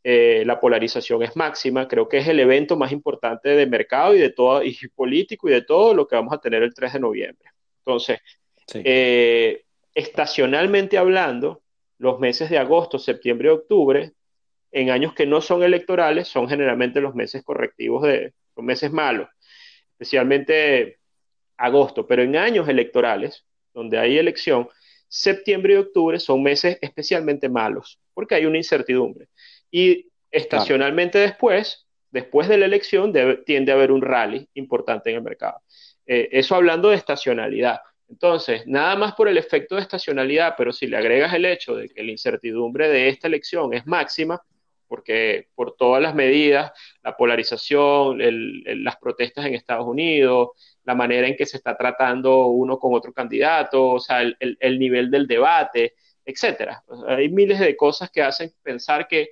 eh, la polarización es máxima, creo que es el evento más importante de mercado y de todo, y político y de todo lo que vamos a tener el 3 de noviembre. Entonces, sí. eh, estacionalmente hablando, los meses de agosto, septiembre y octubre, en años que no son electorales, son generalmente los meses correctivos de los meses malos, especialmente agosto, pero en años electorales, donde hay elección, septiembre y octubre son meses especialmente malos, porque hay una incertidumbre. Y estacionalmente después, después de la elección, debe, tiende a haber un rally importante en el mercado. Eh, eso hablando de estacionalidad. Entonces, nada más por el efecto de estacionalidad, pero si le agregas el hecho de que la incertidumbre de esta elección es máxima, porque por todas las medidas, la polarización, las protestas en Estados Unidos, la manera en que se está tratando uno con otro candidato, o sea, el, el nivel del debate, etcétera. Hay miles de cosas que hacen pensar que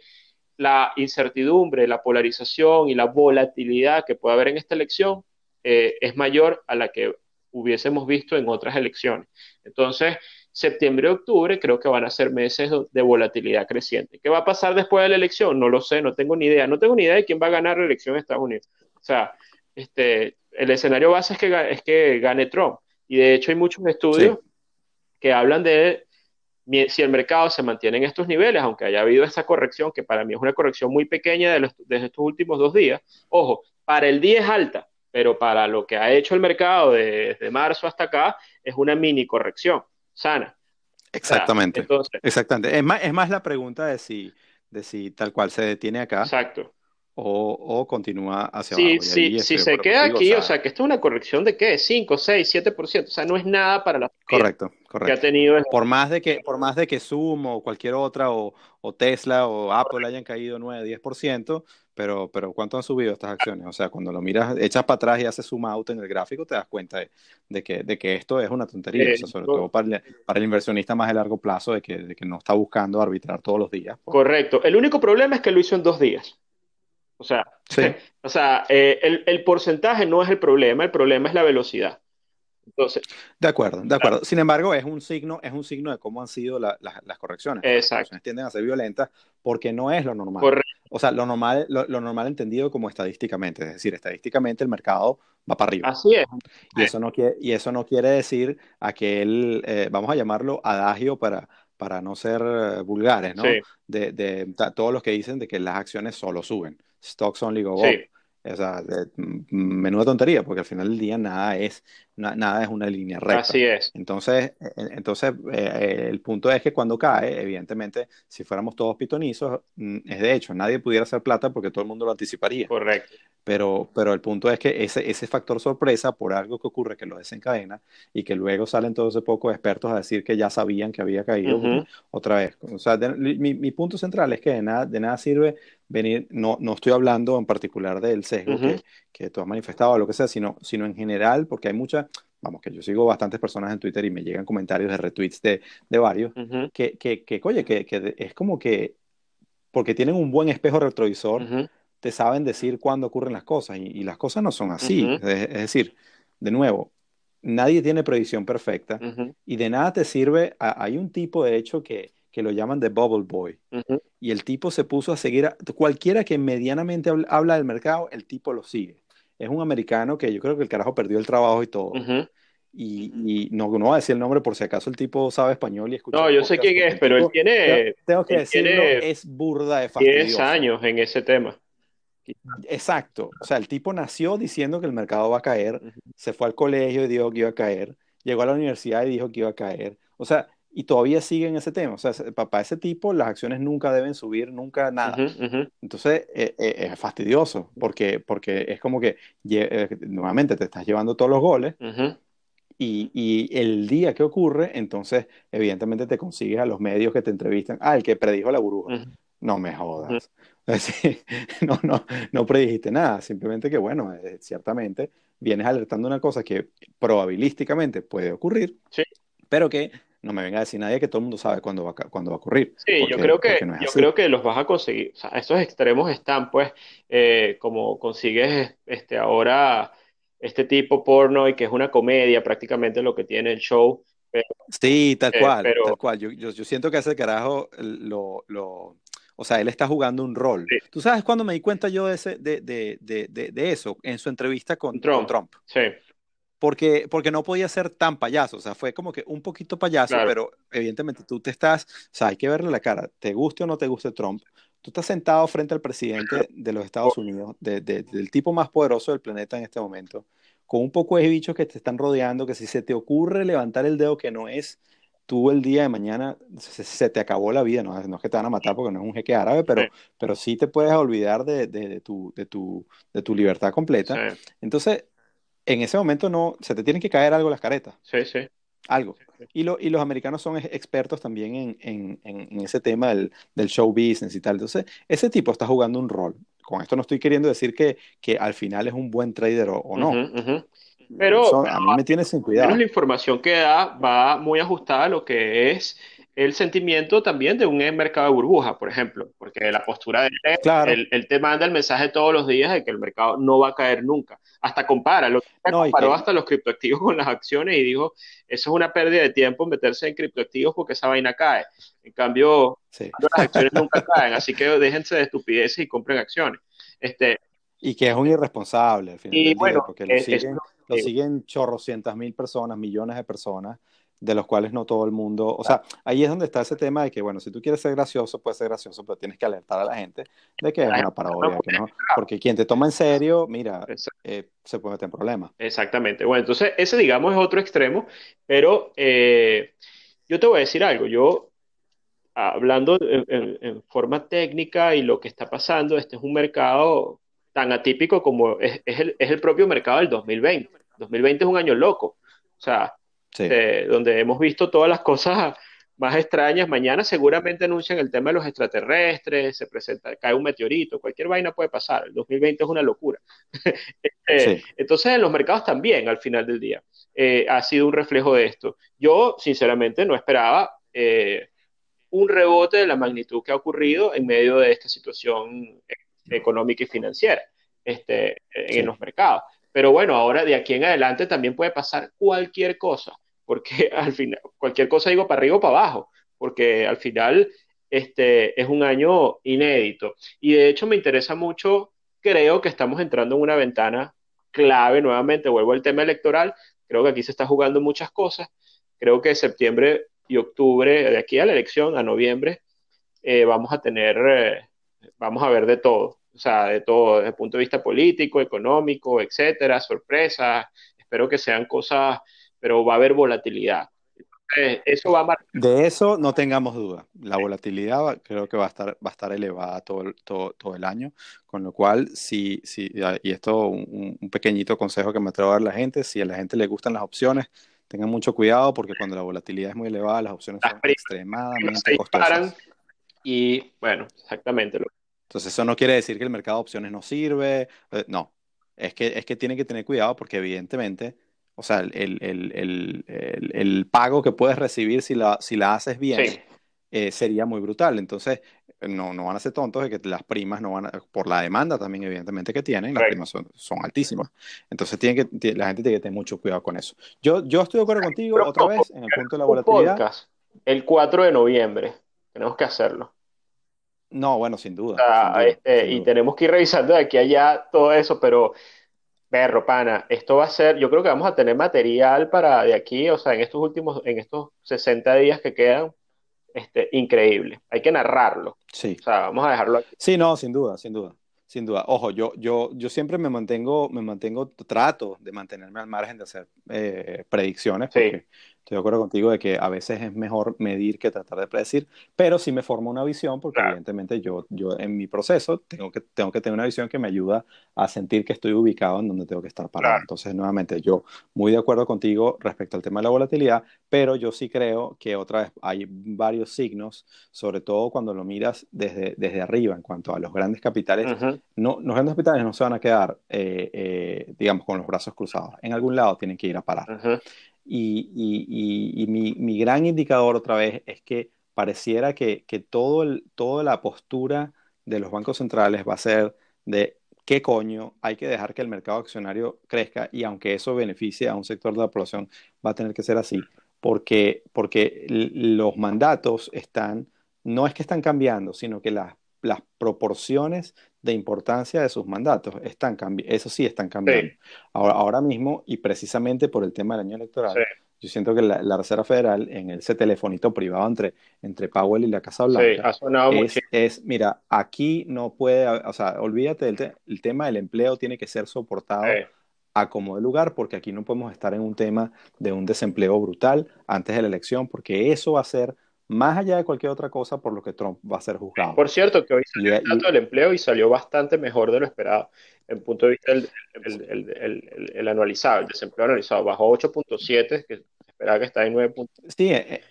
la incertidumbre, la polarización y la volatilidad que puede haber en esta elección eh, es mayor a la que hubiésemos visto en otras elecciones. Entonces, septiembre y octubre creo que van a ser meses de volatilidad creciente. ¿Qué va a pasar después de la elección? No lo sé, no tengo ni idea. No tengo ni idea de quién va a ganar la elección en Estados Unidos. O sea, este, el escenario base es que, es que gane Trump. Y de hecho hay muchos estudios sí. que hablan de si el mercado se mantiene en estos niveles, aunque haya habido esta corrección, que para mí es una corrección muy pequeña de, los, de estos últimos dos días, ojo, para el día es alta, pero para lo que ha hecho el mercado desde marzo hasta acá, es una mini corrección sana. Exactamente. O sea, entonces, Exactamente. Es más, es más la pregunta de si, de si tal cual se detiene acá. Exacto. O, o, continúa hacia sí, abajo. Sí, si se queda aquí, o sea, o sea, que esto es una corrección de qué, 5, 6, 7%, o sea, no es nada para la Correcto, correcto. Que ha tenido por más de que por más de que Zoom o cualquier otra o, o Tesla o Apple hayan caído 9, 10%, pero pero ¿cuánto han subido estas acciones? O sea, cuando lo miras, echas para atrás y haces zoom out en el gráfico, te das cuenta de, de que, de que esto es una tontería, eh, o sea, sobre todo para el, para el, inversionista más de largo plazo, de que, de que no está buscando arbitrar todos los días. Pues. Correcto. El único problema es que lo hizo en dos días. O sea, sí. o sea eh, el, el, porcentaje no es el problema, el problema es la velocidad. Entonces, de acuerdo, de acuerdo. Sin embargo, es un signo, es un signo de cómo han sido la, la, las correcciones. Exacto. Las correcciones tienden a ser violentas porque no es lo normal. Correcto. O sea, lo normal, lo, lo, normal entendido como estadísticamente, es decir, estadísticamente el mercado va para arriba. Así es. Y eso no quiere, y eso no quiere decir aquel, eh, vamos a llamarlo adagio para, para no ser eh, vulgares, ¿no? Sí. De, de, de, todos los que dicen de que las acciones solo suben. Stocks only go sí. up. O sea, menuda tontería, porque al final del día nada es, na, nada es una línea recta. Así es. Entonces, entonces eh, el punto es que cuando cae, evidentemente, si fuéramos todos pitonizos, mm, es de hecho, nadie pudiera hacer plata porque todo el mundo lo anticiparía. Correcto. Pero, pero el punto es que ese, ese factor sorpresa, por algo que ocurre que lo desencadena, y que luego salen todos ese poco expertos a decir que ya sabían que había caído Uh -huh. otra vez. O sea, de, mi, mi, punto central es que de nada, de nada sirve venir, no, no estoy hablando en particular del sesgo uh -huh. que, que tú has manifestado o lo que sea, sino, sino en general, porque hay mucha, vamos, que yo sigo bastantes personas en Twitter y me llegan comentarios de retweets de, de varios, uh -huh. que, que, que, oye, que, que es como que, porque tienen un buen espejo retrovisor, uh -huh. te saben decir cuándo ocurren las cosas, y, y las cosas no son así. Es, es, decir, de nuevo, nadie tiene predicción perfecta, y de nada te sirve, hay un tipo de hecho que que lo llaman The Bubble Boy. Y el tipo se puso a seguir, a, cualquiera que medianamente habla del mercado, el tipo lo sigue. Es un americano que yo creo que el carajo perdió el trabajo y todo. Uh -huh. Y, y, no, no voy a decir el nombre por si acaso el tipo sabe español y escucha. No, yo sé quién es, pero él tiene. Tengo que decirlo, tiene es burda de fastidioso. 10 años en ese tema. Exacto. O sea, el tipo nació diciendo que el mercado va a caer, uh -huh. se fue al colegio y dijo que iba a caer llegó a la universidad y dijo que iba a caer. O sea, y todavía sigue en ese tema. O sea, para ese tipo las acciones nunca deben subir, nunca nada. Entonces eh, eh, es fastidioso porque, porque es como que eh, nuevamente te estás llevando todos los goles y, y, el día que ocurre, entonces evidentemente te consigues a los medios que te entrevistan. Ah, el que predijo la burbuja. No me jodas. no, no, no predijiste nada, simplemente que, bueno, ciertamente vienes alertando una cosa que probabilísticamente puede ocurrir, pero que no me venga a decir nadie que todo el mundo sabe cuándo va, cuándo va a ocurrir. Sí, yo creo que yo creo que los vas a conseguir. O sea, estos extremos están, pues, eh, como consigues este ahora este tipo porno y que es una comedia prácticamente lo que tiene el show. sí, tal eh, cual, tal cual. Yo, yo, siento que ese carajo lo, lo, o sea, él está jugando un rol. ¿Tú sabes cuándo me di cuenta yo de, ese, de, de, de, de eso? En su entrevista con Trump. Con Trump. Sí porque, porque no podía ser tan payaso, o sea, fue como que un poquito payaso, pero evidentemente tú te estás, o sea, hay que verle la cara, te guste o no te guste Trump, tú estás sentado frente al presidente de los Estados Unidos, del tipo más poderoso del planeta en este momento, con un poco de bichos que te están rodeando, que si se te ocurre levantar el dedo que no es, tú el día de mañana se, te acabó la vida, no, no, es que te van a matar porque no es un jeque árabe, pero sí, pero sí te puedes olvidar de, de, tu, de, tu, de tu libertad completa. Entonces, en ese momento no, se te tienen que caer algo las caretas. Sí, sí. Algo. Y, lo, y los americanos son expertos también en, en, en ese tema del, del, show business y tal. Entonces, ese tipo está jugando un rol. Con esto no estoy queriendo decir que, que al final es un buen trader o, no. Pero a mí me tiene sin cuidado. la información que da va muy ajustada a lo que es el sentimiento también de un mercado de burbuja, por ejemplo, porque la postura de él, claro. él, te manda el mensaje todos los días de que el mercado no va a caer nunca. Hasta compara, lo no, comparó que... hasta los criptoactivos con las acciones y dijo, eso es una pérdida de tiempo meterse en criptoactivos porque esa vaina cae. En cambio, sí. las acciones nunca caen, así que déjense de estupideces y compren acciones. Este, y que es un irresponsable al final y del bueno, porque lo es, siguen, es, lo siguen chorrocientas mil personas, millones de personas, de los cuales no todo el mundo, o sea, ahí es donde está ese tema de que, bueno, si tú quieres ser gracioso, puedes ser gracioso, pero tienes que alertar a la gente de que es una parodia, que no, porque quien te toma en serio, mira, eh, se puede meter en problemas. Exactamente, bueno, entonces ese, digamos, es otro extremo, pero eh, yo te voy a decir algo, yo, hablando en, en, en, forma técnica y lo que está pasando, este es un mercado tan atípico como es, es, el, es el propio mercado del 2020. 2020 es un año loco, o sea, Sí. Eh, donde hemos visto todas las cosas más extrañas. Mañana seguramente anuncian el tema de los extraterrestres, se presenta, cae un meteorito, cualquier vaina puede pasar. El 2020 es una locura. eh, Sí. entonces, en los mercados también, al final del día, eh, ha sido un reflejo de esto. Yo, sinceramente, no esperaba eh, un rebote de la magnitud que ha ocurrido en medio de esta situación económica y financiera este, en Sí. los mercados. Pero bueno, ahora de aquí en adelante también puede pasar cualquier cosa porque al final, cualquier cosa digo para arriba o para abajo, porque al final este es un año inédito. Y de hecho me interesa mucho, creo que estamos entrando en una ventana clave nuevamente, vuelvo al tema electoral, creo que aquí se está jugando muchas cosas, creo que septiembre y octubre, de aquí a la elección, a noviembre, eh, vamos a tener, eh, vamos a ver de todo, o sea, de todo, desde el punto de vista político, económico, etcétera, sorpresas, espero que sean cosas pero va a haber volatilidad. Entonces, eso va a marcar. De eso no tengamos duda. La volatilidad va, creo que va a estar, va a estar elevada todo, el, todo, todo el año, con lo cual, si, si, y esto un, un pequeñito consejo que me atrevo a dar a la gente, si a la gente le gustan las opciones, tengan mucho cuidado porque cuando la volatilidad es muy elevada, las opciones las son extremadamente se costosas. y, bueno, exactamente. Lo... Entonces, eso no quiere decir que el mercado de opciones no sirve, eh, no. Es que, es que tienen que tener cuidado porque evidentemente o sea, el, el, el, el, pago que puedes recibir si la, si la haces bien sí. eh, sería muy brutal. Entonces, no, no van a ser tontos de que las primas no van a, por la demanda también, evidentemente, que tienen, las right. primas son, son, altísimas. Entonces, tienen que, la gente tiene que tener mucho cuidado con eso. Yo, yo estoy de acuerdo contigo Pero, otra vez en el punto de la volatilidad. Podcast, el 4 de noviembre, tenemos que hacerlo. No, bueno, sin duda. Sea, sin duda, este, sin y tenemos que ir revisando de aquí a allá todo eso, pero Perro, pana, esto va a ser, yo creo que vamos a tener material para de aquí, o sea, en estos últimos, en estos 60 días que quedan, este, increíble. Hay que narrarlo. Sí. O sea, vamos a dejarlo aquí. Sí, no, sin duda, sin duda. sin duda. Ojo, yo, yo, yo siempre me mantengo, me mantengo, trato de mantenerme al margen de hacer eh, predicciones, porque estoy de acuerdo contigo de que a veces es mejor medir que tratar de predecir, pero sí me forma una visión, porque evidentemente yo, yo en mi proceso tengo que, tengo que tener una visión que me ayuda a sentir que estoy ubicado en donde tengo que estar parado. Entonces, nuevamente, yo muy de acuerdo contigo respecto al tema de la volatilidad, pero yo sí creo que otra vez hay varios signos, sobre todo cuando lo miras desde, desde arriba en cuanto a los grandes capitales. no, los grandes capitales no se van a quedar, eh, eh, digamos, con los brazos cruzados. En algún lado tienen que ir a parar. Y, mi, gran indicador otra vez es que pareciera que, todo el, toda la postura de los bancos centrales va a ser de qué coño, hay que dejar que el mercado accionario crezca y aunque eso beneficie a un sector de la población, va a tener que ser así, porque, porque los mandatos están, no es que están cambiando, sino que las, las proporciones de importancia de sus mandatos. Están eso sí están cambiando. Ahora, ahora mismo, y precisamente por el tema del año electoral, yo siento que la, Reserva Federal, en ese telefonito privado entre, entre Powell y la Casa Blanca, es, mira, aquí no puede, o sea, olvídate del el tema del empleo, tiene que ser soportado. a como de lugar, porque aquí no podemos estar en un tema de un desempleo brutal antes de la elección, porque eso va a ser más allá de cualquier otra cosa por lo que Trump va a ser juzgado. Por cierto, que hoy salió el dato del empleo y salió bastante mejor de lo esperado. En punto de vista del el, el, anualizado, el desempleo anualizado, bajó 8.7, que esperaba que está en 9. Sí, eh, eh,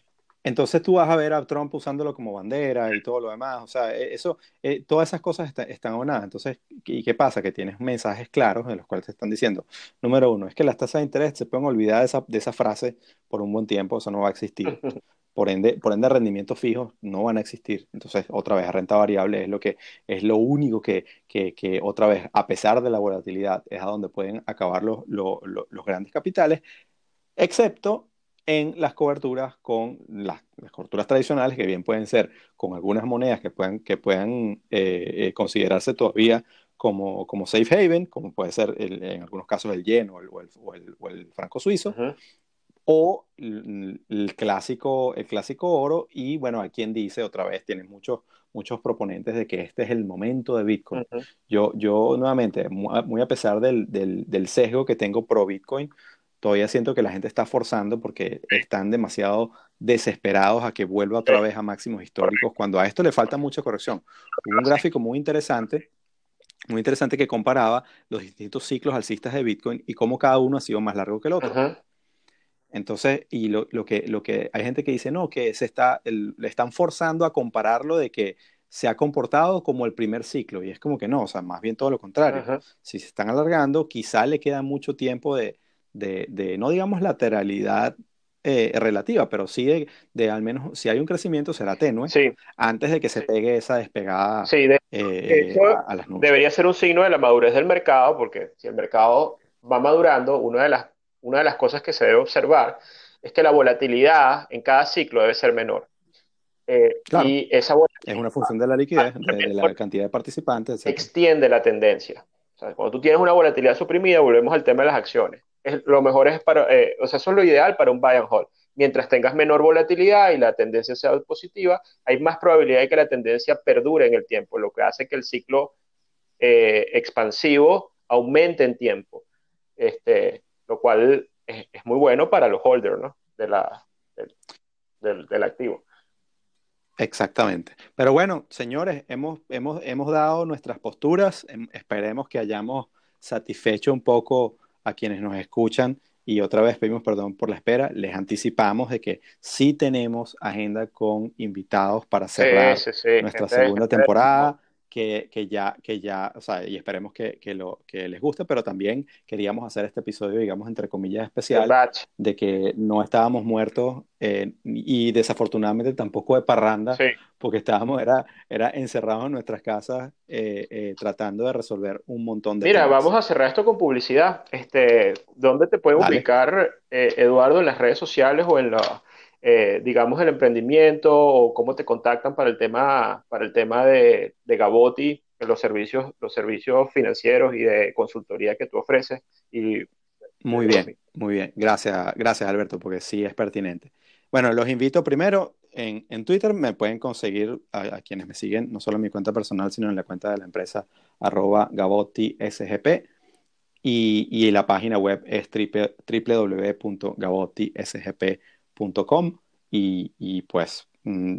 entonces tú vas a ver a Trump usándolo como bandera y todo lo demás. O sea, e, eso, eh, todas esas cosas están o nada. Entonces, ¿y qué pasa? Que tienes mensajes claros en los cuales te están diciendo, número uno, es que las tasas de interés se pueden olvidar de esa, de esa frase por un buen tiempo, eso no va a existir. Por ende, por ende, rendimientos fijos no van a existir. Entonces, otra vez, renta variable es lo que es lo único que, que, que otra vez, a pesar de la volatilidad, es a donde pueden acabar los, los, los grandes capitales, excepto en las coberturas con las, coberturas tradicionales, que bien pueden ser con algunas monedas que puedan, que puedan eh, eh, considerarse todavía como, como safe haven, como puede ser en algunos casos el yen o el, o el, o el franco suizo, o el, clásico, el clásico oro, y bueno, hay quien dice otra vez, tienen muchos, muchos proponentes de que este es el momento de Bitcoin. yo, yo nuevamente, muy a pesar del, del, del, sesgo que tengo pro Bitcoin, todavía siento que la gente está forzando porque están demasiado desesperados a que vuelva otra vez a máximos históricos, cuando a esto le falta mucha corrección. Hubo un gráfico muy interesante muy interesante que comparaba los distintos ciclos alcistas de Bitcoin y cómo cada uno ha sido más largo que el otro. Entonces, y lo, lo, que, lo que hay gente que dice, no, que se está, le están forzando a compararlo de que se ha comportado como el primer ciclo, y es como que no, o sea, más bien todo lo contrario. Si se están alargando, quizá le queda mucho tiempo de, de, de no digamos lateralidad eh, relativa, pero sí de, de, al menos si hay un crecimiento será tenue antes de que se pegue esa despegada sí, eh, a, las nubes. Debería ser un signo de la madurez del mercado, porque si el mercado va madurando, una de las una de las cosas que se debe observar es que la volatilidad en cada ciclo debe ser menor. Eh, y esa es una función de la liquidez, de, la cantidad de participantes. Extiende la tendencia. cuando tú tienes una volatilidad suprimida, volvemos al tema de las acciones. lo mejor es para, eh, o sea, eso es lo ideal para un buy and hold. Mientras tengas menor volatilidad y la tendencia sea positiva, hay más probabilidad de que la tendencia perdure en el tiempo, lo que hace que el ciclo eh, expansivo aumente en tiempo. Este, lo cual es, muy bueno para los holders ¿no? de la, del, del, activo. Exactamente. Pero bueno, señores, hemos, hemos, hemos dado nuestras posturas, em, esperemos que hayamos satisfecho un poco a quienes nos escuchan y otra vez pedimos perdón por la espera, les anticipamos de que sí tenemos agenda con invitados para cerrar nuestra segunda temporada que, ya, que ya, o sea, y esperemos que, que, lo, que les guste, pero también queríamos hacer este episodio, digamos, entre comillas, especial, de que no estábamos muertos eh, y desafortunadamente tampoco de parranda, porque estábamos, era, era encerrados en nuestras casas eh, eh, tratando de resolver un montón de Mira, vamos a cerrar esto con publicidad. Este, ¿Dónde te puede ubicar, Eduardo, en las redes sociales o en la eh, digamos, el emprendimiento o cómo te contactan para el tema, para el tema de, de Gaboti, los servicios, los servicios financieros y de consultoría que tú ofreces. Y, muy bien, muy bien. Gracias, gracias Alberto, porque sí es pertinente. Bueno, los invito primero, en, en, Twitter me pueden conseguir a, quienes me siguen, no solo en mi cuenta personal, sino en la cuenta de la empresa arroba SGP. Y, y la página web es www.gabotisgp.com y, y pues mm,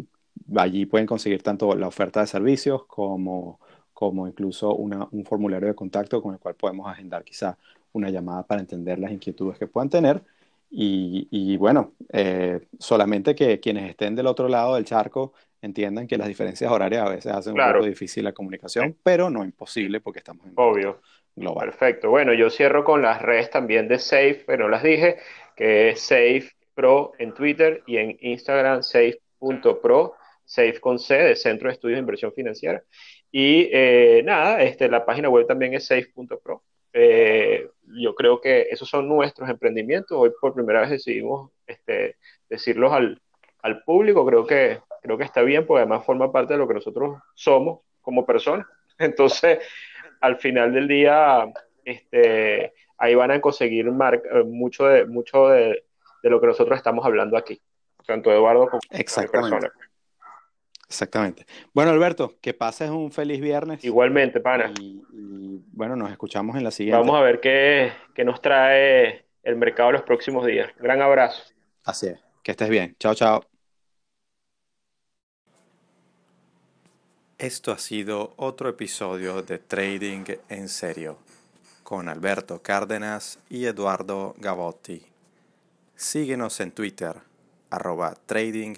allí pueden conseguir tanto la oferta de servicios como, como incluso una, un formulario de contacto con el cual podemos agendar quizá una llamada para entender las inquietudes que puedan tener. Y, y bueno, eh, solamente que quienes estén del otro lado del charco entiendan que las diferencias horarias a veces hacen un poco difícil la comunicación, pero no imposible porque estamos en Obvio. global. Perfecto. Bueno, yo cierro con las redes también de Safe, pero las dije, que es Safe Pro en Twitter y en Instagram safe.pro, Safe con C, de Centro de Estudios de Inversión Financiera. Y eh, nada, este, la página web también es safe.pro. Eh, yo creo que esos son nuestros emprendimientos. Hoy por primera vez decidimos este, decirlos al, al, público. Creo que, creo que está bien, porque además forma parte de lo que nosotros somos como personas. Entonces, al final del día, este, ahí van a conseguir eh, mucho, de, mucho de, de, lo que nosotros estamos hablando aquí, tanto Eduardo como Exactamente. Exactamente. Bueno, Alberto, que pases un feliz viernes. Igualmente, pana. Y, bueno, nos escuchamos en la siguiente. Vamos a ver qué, qué nos trae el mercado los próximos días. Gran abrazo. Así es. Que estés bien. Chao, chao. Esto ha sido otro episodio de Trading en Serio con Alberto Cárdenas y Eduardo Gavotti. Síguenos en Twitter, arroba Trading.